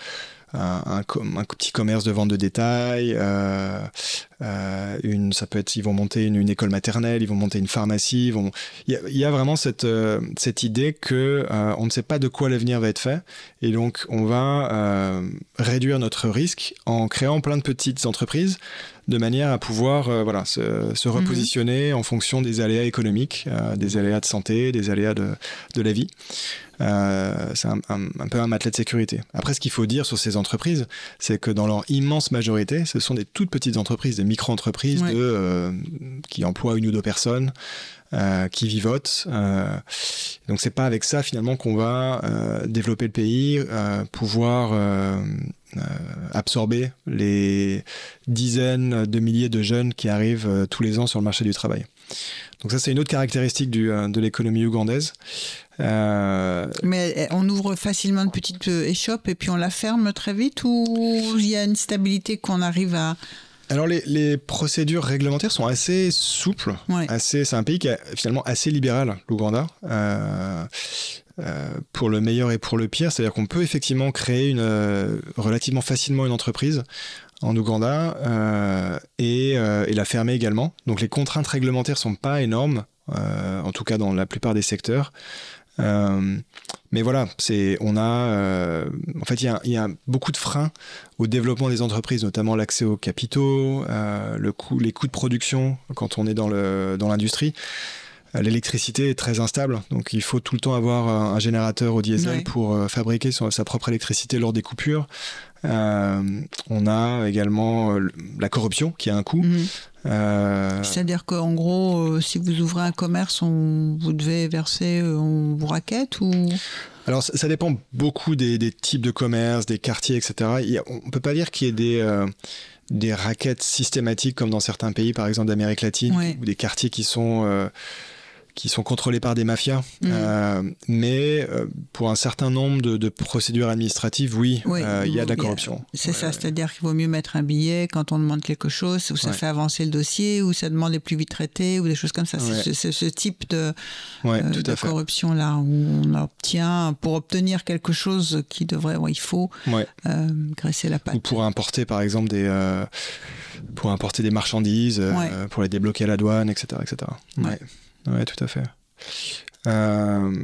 un, un petit commerce de vente de détail, euh, euh, une, ça peut être, ils vont monter une, école maternelle, ils vont monter une pharmacie. Il, y a, vraiment cette, euh, cette idée que on ne sait pas de quoi l'avenir va être fait, et donc on va réduire notre risque en créant plein de petites entreprises de manière à pouvoir euh, voilà, se, se repositionner en fonction des aléas économiques, euh, des aléas de santé, des aléas de, de la vie. Euh, c'est un, un- un peu un matelas de sécurité. Après, ce qu'il faut dire sur ces entreprises, c'est que dans leur immense majorité, ce sont des toutes petites entreprises, des micro-entreprises Ouais. de, qui emploient une ou deux personnes, euh, qui vivotent. Euh, donc, c'est pas avec ça finalement qu'on va euh, développer le pays, euh, pouvoir absorber les dizaines de milliers de jeunes qui arrivent tous les ans sur le marché du travail. Donc ça, c'est une autre caractéristique de l'économie ougandaise. Mais eh, on ouvre facilement une petite échoppe et puis on la ferme très vite ou il y a une stabilité qu'on arrive à... alors les, les procédures réglementaires sont assez souples. Ouais. Assez, c'est un pays qui est finalement assez libéral, l'Ouganda. Euh, euh, pour le meilleur et pour le pire, c'est-à-dire qu'on peut effectivement créer une, euh, relativement facilement une entreprise en Ouganda et, et la fermer également. Donc les contraintes réglementaires sont pas énormes, en tout cas dans la plupart des secteurs. Mais voilà, c'est on a euh, en fait il y a, beaucoup de freins au développement des entreprises, notamment l'accès aux capitaux, euh, le coût, les coûts de production quand on est dans le dans l'industrie. Euh, L'électricité est très instable, donc il faut tout le temps avoir un, un générateur au diesel pour euh, fabriquer son- sa propre électricité lors des coupures. Euh, on a également euh, le- la corruption qui a un coût. Mhm. Euh, C'est-à-dire qu'en gros, euh, si vous ouvrez un commerce, on, vous devez verser, euh, on vous raquette ou... Alors, ça, dépend beaucoup des, des types de commerce, des quartiers, etc. A- on ne peut pas dire qu'il y ait des, euh, des raquettes systématiques comme dans certains pays, par exemple d'Amérique latine, Ouais. ou des quartiers qui sont, euh, qui sont contrôlés par des mafias. Mhm. Euh, mais euh, pour un certain nombre de, de procédures administratives, oui, Oui, euh, il y a de la corruption. C'est Ouais, ça, ouais. c'est-à-dire qu'il vaut mieux mettre un billet quand on demande quelque chose, ou ça Ouais. fait avancer le dossier, ou ça demande les plus vite traités, ou des choses comme ça. C'est ce- type de, corruption-là, où on obtient, pour obtenir quelque chose qui devrait, il faut graisser la Ou patte. pour importer, par exemple, des, pour importer des marchandises, pour les débloquer à la douane, etc. etc. Ouais, tout à fait. Euh,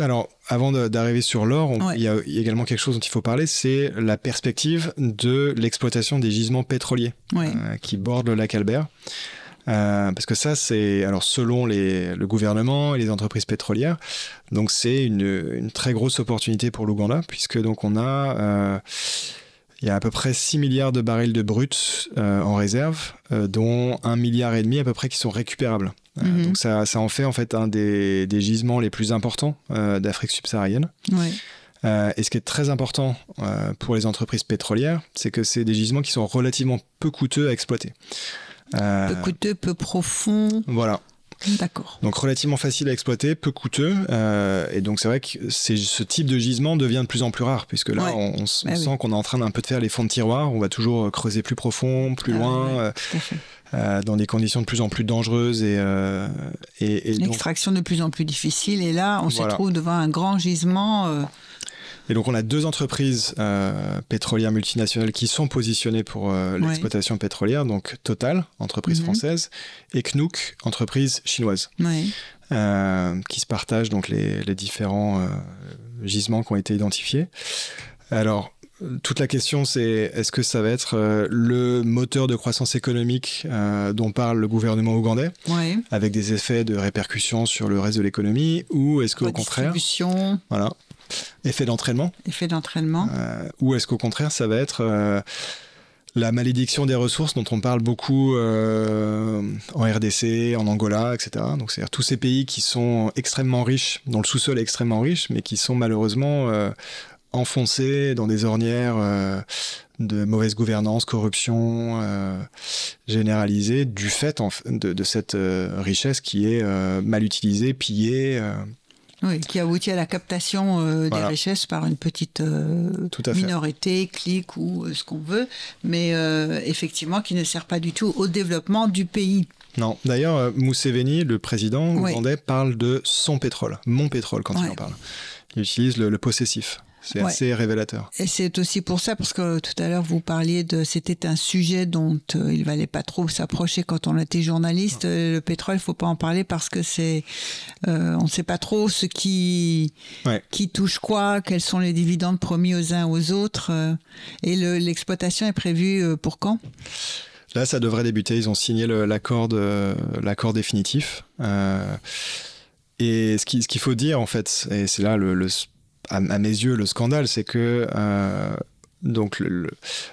alors, avant d'arriver sur l'or, Ouais. il y, a il y a également quelque chose dont il faut parler, c'est la perspective de l'exploitation des gisements pétroliers Oui. euh, qui bordent le lac Albert. Euh, parce que ça, c'est alors selon les, le gouvernement et les entreprises pétrolières, donc c'est une, une très grosse opportunité pour l'Ouganda, puisque donc on a euh, il y a à peu près 6 milliards de barils de brut en réserve, dont 1 milliard et demi à peu près qui sont récupérables. Euh, Mhm. donc ça, ça en fait en fait un des, des gisements les plus importants euh, d'Afrique subsaharienne. Euh, et ce qui est très important pour les entreprises pétrolières, c'est que c'est des gisements qui sont relativement peu coûteux à exploiter. Peu coûteux, peu profond. voilà. D'accord. Donc relativement facile à exploiter, peu coûteux. euh, et donc c'est vrai que ce type de gisement devient de plus en plus rare, puisque là Ouais. on, Bah oui. sent qu'on est en train d'un peu de faire les fonds de tiroir. On va toujours creuser plus profond, plus Ah loin, ouais, euh, Tout à fait. euh, dans des conditions de plus en plus dangereuses. Et, euh, et, et donc, L'extraction de plus en plus difficile. Et là, on Voilà. se trouve devant un grand gisement. euh, et donc on a deux entreprises euh, pétrolières multinationales qui sont positionnées pour euh, Ouais. l'exploitation pétrolière. Donc Total, entreprise Mhm. française, et Knook, entreprise chinoise. ouais. euh, qui se partagent donc les, les différents gisements qui ont été identifiés. Alors, toute la question, c'est est-ce que ça va être euh, le moteur de croissance économique euh, dont parle le gouvernement ougandais, Ouais. avec des effets de répercussion sur le reste de l'économie, ou est-ce qu'au contraire, voilà, effet d'entraînement, effet d'entraînement. euh, ou est-ce qu'au contraire, ça va être euh, la malédiction des ressources dont on parle beaucoup euh, en RDC, en Angola, etc. Donc, c'est-à-dire tous ces pays qui sont extrêmement riches, dont le sous-sol est extrêmement riche, mais qui sont malheureusement enfoncés dans des ornières de mauvaise gouvernance, corruption euh, généralisée du fait en de, de cette euh, richesse qui est euh, mal utilisée, pillée. Oui, qui aboutit à la captation euh, Voilà. des richesses par une petite euh, Tout minorité, clique ou euh, ce qu'on veut, mais effectivement qui ne sert pas du tout au développement du pays. Non, d'ailleurs, Museveni, le président Oui. ougandais, parle de son pétrole, mon pétrole quand il Ouais. en parle. Il utilise le, le possessif. C'est Ouais. assez révélateur. Et c'est aussi pour ça, parce que tout à l'heure vous parliez de, c'était un sujet dont euh, il valait pas trop s'approcher quand on était journaliste. Euh, Le pétrole, il faut pas en parler parce que c'est, euh, on ne sait pas trop ce qui, Ouais. qui touche quoi, quels sont les dividendes promis aux uns aux autres. euh, et le- l'exploitation est prévue pour quand? Là, ça devrait débuter. Ils ont signé l'accord définitif. Et ce qui- ce qu'il faut dire, en fait, et c'est là, le, le- à, mes yeux, le scandale, c'est que euh, donc le, le-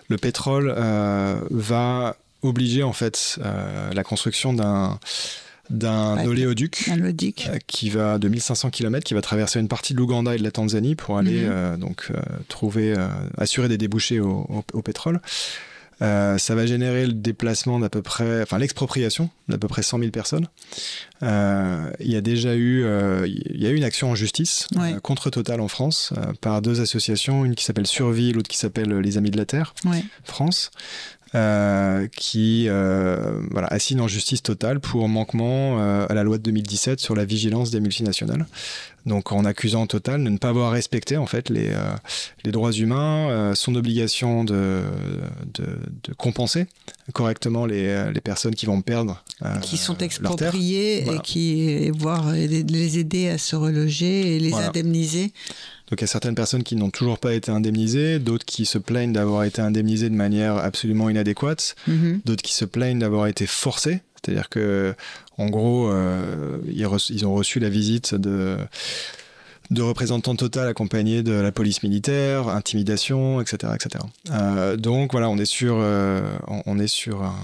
le pétrole euh, va obliger, en fait, euh, la construction d'un d'un Ouais. oléoduc. Euh, qui va de 1500 km, qui va traverser une partie de l'Ouganda et de la Tanzanie pour aller Mhm. euh, donc euh, trouver, assurer des débouchés au, au- au pétrole. Euh, ça va générer le déplacement d'à peu près, enfin l'expropriation d'à peu près 100 000 personnes. Euh, il y a déjà eu, euh, il y a eu une action en justice Ouais. contre Total en France par deux associations, une qui s'appelle Survie, l'autre qui s'appelle Les Amis de la Terre. Ouais. France, euh, qui euh, voilà, assigne en justice totale pour manquement euh, à la loi de 2017 sur la vigilance des multinationales. Donc en accusant Total de ne pas avoir respecté en fait les, les droits humains, son obligation de, de, de compenser correctement les, les personnes qui vont perdre qui sont Voilà. et qui et voir et les aider à se reloger et les Voilà. indemniser. Donc il y a certaines personnes qui n'ont toujours pas été indemnisées, d'autres qui se plaignent d'avoir été indemnisées de manière absolument inadéquate. Mhm. d'autres qui se plaignent d'avoir été forcés. C'est-à-dire que, en gros, euh, ils, ont reçu la visite de, de représentants Total accompagnés de la police militaire, intimidation, etc. etc. Euh, donc voilà, on est sur, euh, on est sur un,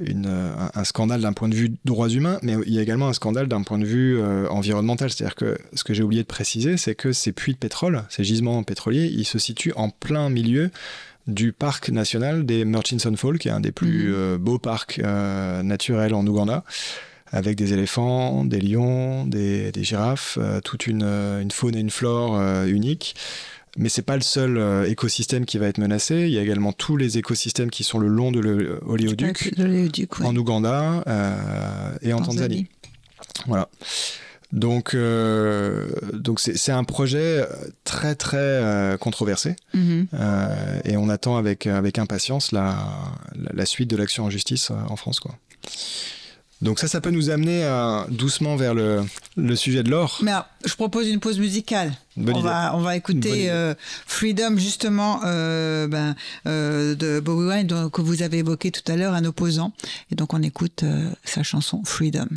une, un, un scandale d'un point de vue droits humains, mais il y a également un scandale d'un point de vue euh, environnemental. C'est-à-dire que ce que j'ai oublié de préciser, c'est que ces puits de pétrole, ces gisements pétroliers, ils se situent en plein milieu du parc national des Murchison Falls, qui est un des plus Mhm. euh, beaux parcs euh, naturels en Ouganda, avec des éléphants, des lions, des, des girafes, euh, toute une, euh, une faune et une flore euh, uniques. Mais c'est pas le seul euh, écosystème qui va être menacé. Il y a également tous les écosystèmes qui sont le long de l'oléoduc, De l'oléoduc, ouais. en Ouganda euh, et en Tanzanie. Voilà. Donc, euh, donc c'est un projet très très euh, controversé Mhm. euh, et on attend avec avec impatience la, la, la suite de l'action en justice euh, en France quoi. Donc ça, ça peut nous amener euh, doucement vers le, le sujet de l'or. Mais alors, je propose une pause musicale. Bonne on, idée. va, on va Bonne écouter idée. euh, Freedom, justement, euh, ben, euh, de Bowie Wine, que vous avez évoqué tout à l'heure, un opposant. Et donc, on écoute euh, sa chanson Freedom.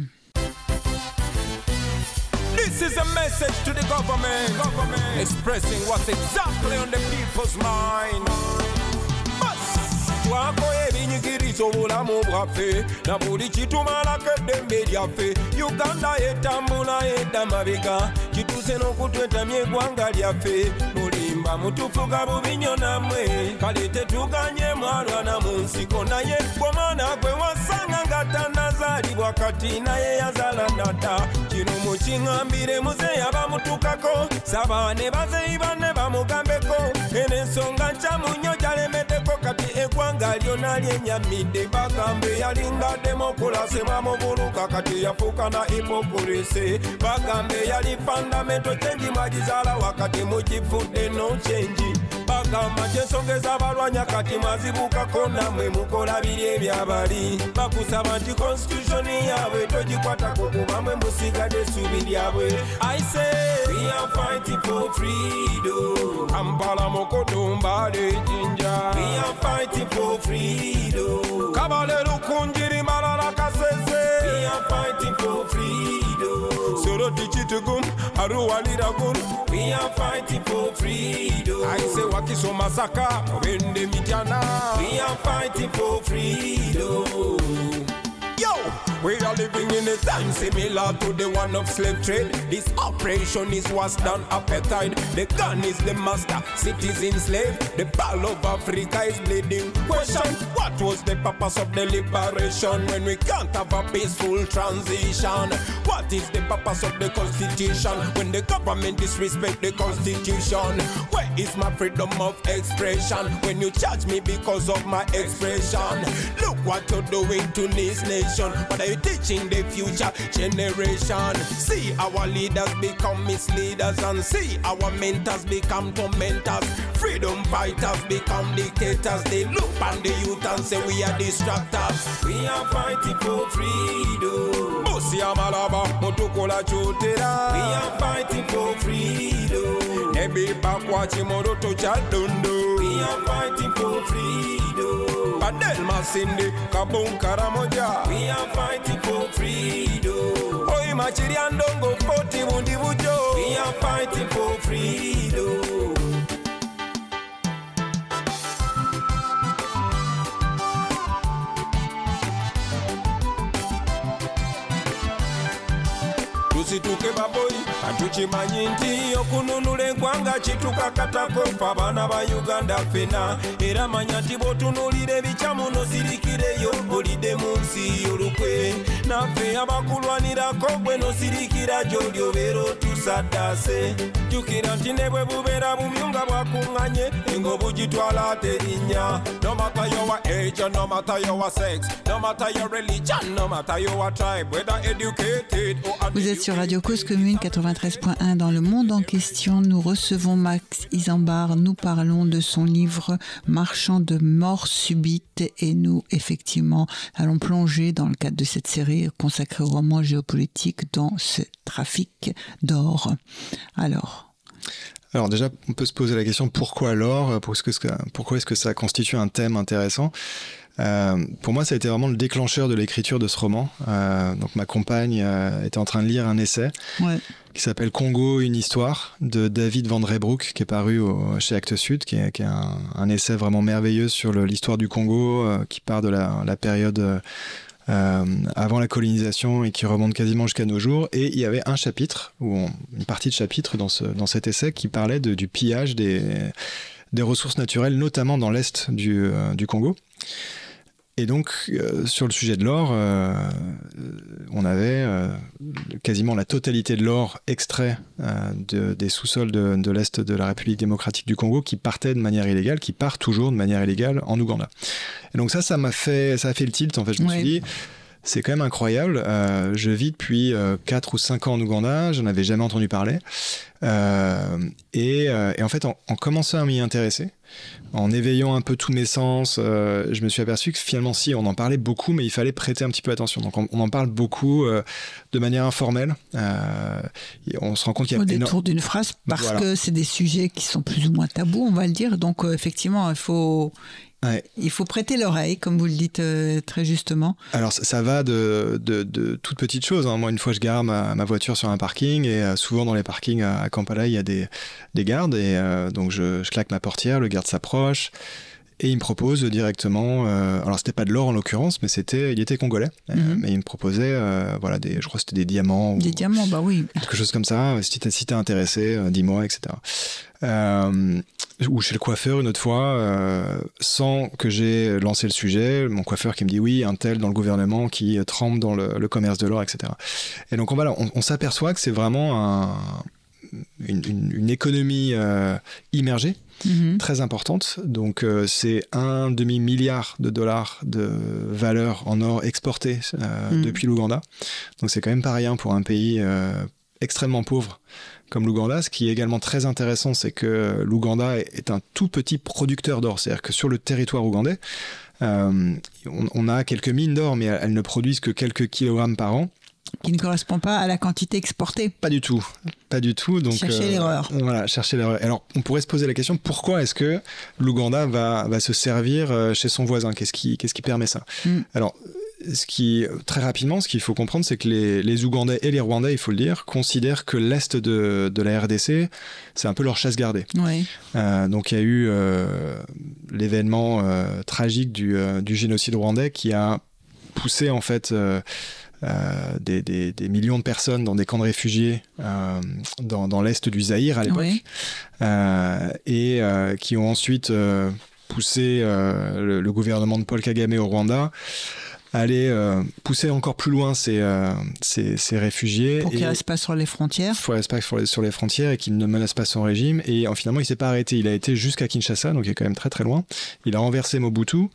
This is a message to the government, government expressing what's exactly on the people's mind. Twakola ebinyigiriza obulamu bwaffe na buli kitumalako eddembe lyaffe. Uganda etambula edda mabega kituuse n'okutwetamya eggwanga lyaffe. Mulimba mutufuga bubi nnyo nammwe kale tetuganye mwalwana mu nsiko. Naye gwomwana gwe wasanga nga tannazaalibwa kati naye yazaala nadda kino mukiŋambire muzeeyi abamutukako saba ne bazeeyi banne bamugambeko. Eno ensonga nkyamu nnyo gyalemeddeko kati eggwanga lyona lyenyamidde bagamba eyalinga demokulasi mwamubuluka kati yafuuka na hipokulisi bagamba eyali fundamento kyengi mwagizaala wakati mugifudde no kyengi bagamba kyesongeza abalwanya kati mwazibuukako nammwe mukola biri ebyabali. Bakusaba nti konstitutioni yaabwe togikwatako kubamwe musigadde essuubi lyabwe. Kampala mokotumba lejinja kabale lukunjiri malala kasese. Soroti kitugumu aruwalira gulu we are fighting for freedom. Aise wakiso masaka obende mityana we are fighting for freedom we are living in a time similar to the one of slave trade. This operation is worse than appetite. The gun is the master, citizen slave. The ball of Africa is bleeding. Question: What was the purpose of the liberation when we can't have a peaceful transition? What is the purpose of the constitution when the government disrespect the constitution? Where is my freedom of expression when you charge me because of my expression? Look what you're doing to this nation. Are you teaching the future generation? See our leaders become misleaders and see our mentors become tormentors. Freedom fighters become dictators. They look on the youth and say we are distractors. We are fighting for freedom. Bosi amalaba mutukola chotera. We are fighting for freedom. Nebipa kwa chimoroto cha dondo. We are fighting for freedom. Badel Masindi, Kabun Karamoja. We are fighting for freedom. Oi Machiria Ndongo, Poti Bundi Bujo. We are fighting for freedom. tusituke baboyi katukimanyi nti okununula eggwanga kitukakatako fe abaana ba uganda fena era manya nti bw'otunuulira ebikyamu nosirikireyo olidde mu nsi olukwe naffe abakulwanirako gwe nosirikira gy'oli obeera otusaddaase. Jjukira nti ne bwe bubeera bumyu nga bwakuŋŋanye engo bugitwala terinnya. No matter your age no matter your sex no matter your religion no matter your tribe whether educated or Vous êtes sur Radio Cause Commune 93.1 dans le monde en question. Nous recevons Max Isambard. Nous parlons de son livre Marchand de mort subite et nous, effectivement, allons plonger dans le cadre de cette série consacrée au roman géopolitique dans ce trafic d'or. Alors, Alors déjà, on peut se poser la question pourquoi l'or? Pourquoi est-ce que, ça- constitue un thème intéressant? Euh, Pour moi, ça a été vraiment le déclencheur de l'écriture de ce roman. Euh, donc ma compagne euh, était en train de lire un essai ouais. Qui s'appelle Congo, une histoire de David Van Dreybroek, qui est paru chez Actes Sud, qui est, un, essai vraiment merveilleux sur l'histoire du Congo, euh, qui part de la, période euh, euh, avant la colonisation et qui remonte quasiment jusqu'à nos jours. Et il y avait un chapitre, ou une partie de chapitre dans, ce, dans cet essai qui parlait du pillage des, ressources naturelles, notamment dans l'est du Congo. Et donc, euh, sur le sujet de l'or, euh, on avait euh, quasiment la totalité de l'or extrait euh, de- des sous-sols de, de l'Est de la République démocratique du Congo qui partait de manière illégale, qui part toujours de manière illégale en Ouganda. Et donc ça, ça m'a fait, ça a fait le tilt. En fait, je me Ouais. suis dit, c'est quand même incroyable. Euh, je vis depuis euh, 4 ou 5 ans en Ouganda, j'en avais jamais entendu parler. Euh, et, euh, et, en fait, en, en commençant à m'y intéresser, en éveillant un peu tous mes sens, je me suis aperçu que finalement, si, on en parlait beaucoup, mais il fallait prêter un petit peu attention. Donc, on, on en parle beaucoup de manière informelle. On se rend compte qu'il y a Au détour d'une phrase, parce Voilà. que c'est des sujets qui sont plus ou moins tabous, on va le dire. Donc, effectivement, il faut, Ouais. il faut prêter l'oreille, comme vous le dites euh, très justement. Alors ça, ça va de, de, de toutes petites choses. hein. Moi, une fois, je gare ma, ma voiture sur un parking et euh, souvent dans les parkings à, à Kampala, il y a des, des gardes et euh, donc je, je claque ma portière, le garde s'approche et il me propose directement. euh, alors c'était pas de l'or en l'occurrence, mais c'était, il était congolais, euh, Mhm. mais il me proposait, euh, voilà, des, je crois que c'était des diamants. ou- Des diamants, bah oui. quelque chose comme ça. Si t'es si intéressé, euh, dis-moi, etc. Ou chez le coiffeur une autre fois, sans que j'ai lancé le sujet, mon coiffeur qui me dit oui, un tel dans le gouvernement qui trempe dans le, le commerce de l'or, etc. Et donc on, voilà, on, on s'aperçoit que c'est vraiment un- une, une- une économie immergée Mhm. très importante. Donc euh, c'est un demi milliard de dollars de valeur en or exporté euh, Mm. depuis l'Ouganda. Donc c'est quand même pas rien pour un pays euh, extrêmement pauvre comme l'Ouganda. Ce qui est également très intéressant, c'est que l'Ouganda est- un tout petit producteur d'or. C'est-à-dire que sur le territoire ougandais, euh, on, on a quelques mines d'or, mais elles ne produisent que quelques kilogrammes par an. Qui ne correspond pas à la quantité exportée. Pas du tout, pas du tout. Donc Chercher euh, l'erreur. Voilà, chercher l'erreur. Alors, on pourrait se poser la question pourquoi est-ce que l'Ouganda va, va se servir euh, chez son voisin? Qu'est-ce qui, qu'est-ce qui permet ça? Mm. Alors, ce qui très rapidement, ce qu'il faut comprendre, c'est que les, les Ougandais et les Rwandais, il faut le dire, considèrent que l'est de, de la RDC, c'est un peu leur chasse gardée. Oui. Euh, donc, il y a eu euh, l'événement euh, tragique du, du génocide rwandais qui a poussé en fait. Euh, des, des- des millions de personnes dans des camps de réfugiés euh, dans, dans l'est du Zaïre à l'époque Oui. euh, et qui ont ensuite poussé le, le gouvernement de Paul Kagame au Rwanda à aller euh, pousser encore plus loin ces, euh, ces, ces réfugiés Pour qu'il et ne reste pas sur les frontières. faut respect sur les, sur les frontières et qu'il ne menace pas son régime. Et euh, finalement, il s'est pas arrêté. Il a été jusqu'à Kinshasa, donc il est quand même très très loin. Il a renversé Mobutu.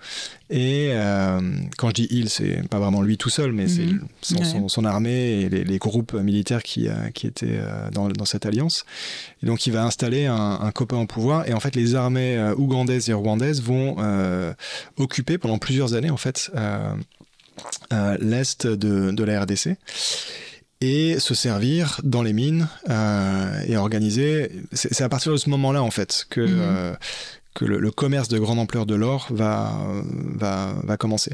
Et euh, quand je dis il, c'est pas vraiment lui tout seul, mais c'est Mhm. son, Ouais. son- son armée et les, les groupes militaires qui, euh, qui étaient euh, dans, dans cette alliance. Et donc, il va installer un, un copain au pouvoir. Et en fait, les armées ougandaises et rwandaises vont euh, occuper pendant plusieurs années, en fait, euh, l'est de, de la RDC et se servir dans les mines euh, et organiser. C'est à partir de ce moment-là, en fait, que, Mhm. euh, que le, le commerce de grande ampleur de l'or va, va, va commencer.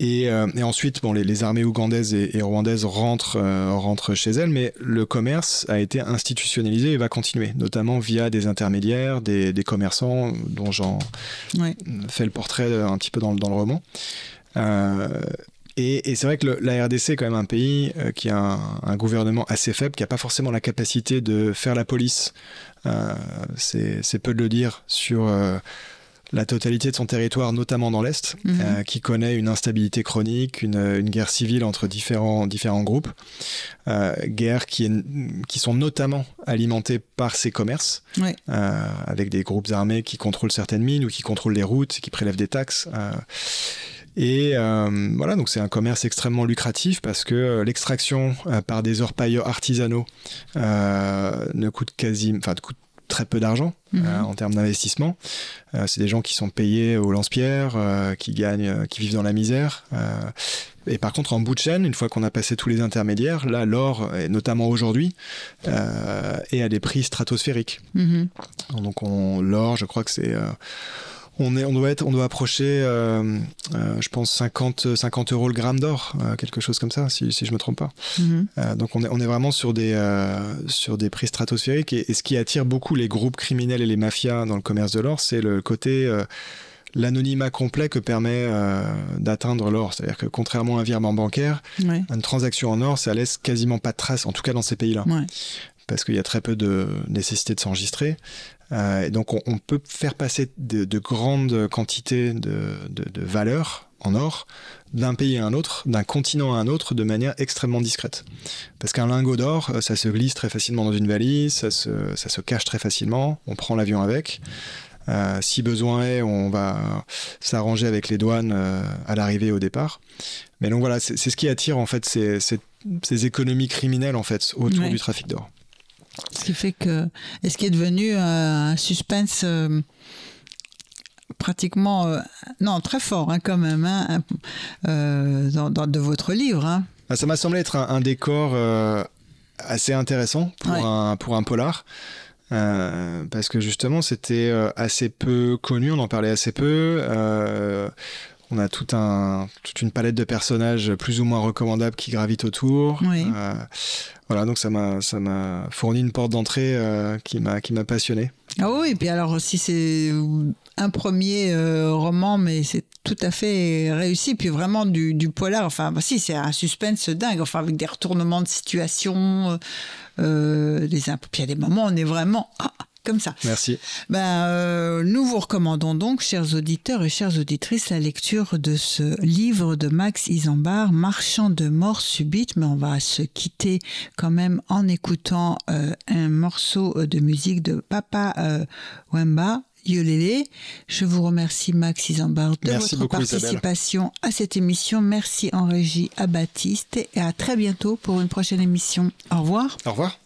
Et, euh, et ensuite, bon, les, les armées ougandaises et, et rwandaises rentrent, euh, rentrent chez elles, mais le commerce a été institutionnalisé et va continuer, notamment via des intermédiaires, des, des commerçants, dont j'en Ouais. fais le portrait un petit peu dans, le- dans le roman. Euh, et, et c'est vrai que le- la RDC est quand même un pays euh, qui a un, un gouvernement assez faible, qui n'a pas forcément la capacité de faire la police. Euh, c'est peu de le dire sur euh, la totalité de son territoire, notamment dans l'Est, Mhm. euh, qui connaît une instabilité chronique, une, une guerre civile entre différents, différents groupes, euh, guerres qui, est- qui sont notamment alimentées par ces commerces, Ouais. euh, avec des groupes armés qui contrôlent certaines mines ou qui contrôlent les routes, qui prélèvent des taxes. Et euh, voilà, donc c'est un commerce extrêmement lucratif parce que euh, l'extraction euh, par des orpailleurs artisanaux ne coûte quasi, enfin coûte très peu d'argent Mhm. euh, en termes d'investissement. Euh, c'est des gens qui sont payés au lance-pierre, euh, qui gagnent, qui vivent dans la misère. et par contre, en bout de chaîne, une fois qu'on a passé tous les intermédiaires, là, l'or, et notamment aujourd'hui, est à des prix stratosphériques. Mhm. Donc on, l'or, je crois que c'est... on, est, on, doit être, on doit approcher, euh, euh, je pense, 50, 50 euros le gramme d'or, euh, quelque chose comme ça, si, si je me trompe pas. Mhm. Donc on est, on est vraiment sur des, sur des prix stratosphériques. Et, et ce qui attire beaucoup les groupes criminels et les mafias dans le commerce de l'or, c'est le côté... L'anonymat complet que permet euh, d'atteindre l'or. C'est-à-dire que contrairement à un virement bancaire, Ouais. une transaction en or, ça laisse quasiment pas de traces, en tout cas dans ces pays-là Ouais. parce qu'il y a très peu de nécessité de s'enregistrer. Euh, et donc on, on peut faire passer de, de grandes quantités de, de, de valeur en or d'un pays à un autre, d'un continent à un autre, de manière extrêmement discrète. Parce qu'un lingot d'or, euh, ça se glisse très facilement dans une valise, ça se, ça se cache très facilement, on prend l'avion avec. Euh, si besoin est, on va s'arranger avec les douanes euh, à l'arrivée et au départ. Mais donc voilà, c'est c'est ce qui attire en fait ces, ces, ces économies criminelles en fait autour Ouais. du trafic d'or. Ce qui fait que. Et ce qui est devenu un suspense. pratiquement non très fort hein, quand même hein, dans, de votre livre hein. ah, ça m'a semblé être un, décor assez intéressant pour un pour un polar euh, parce que justement c'était euh, assez peu connu, on en parlait assez peu. Euh, on a tout un, toute une palette de personnages plus ou moins recommandables qui gravitent autour. voilà, donc ça m'a, ça m'a fourni une porte d'entrée qui m'a, qui m'a passionné. Ah oui, et puis alors si c'est un premier roman, mais c'est tout à fait réussi, puis vraiment du, du polar. Enfin, bah, si, c'est un suspense dingue, enfin avec des retournements de situation. Euh, des Puis il y a des moments où on est vraiment ah, comme ça. Merci. Ben, euh, nous vous recommandons donc, chers auditeurs et chères auditrices, la lecture de ce livre de Max Isambard, Marchand de mort subite. Mais on va se quitter quand même en écoutant euh, un morceau de musique de Papa Wemba. Yolele. Je vous remercie Max Isambard de votre participation à cette émission. Merci en régie à Baptiste et à très bientôt pour une prochaine émission. Au revoir. Au revoir.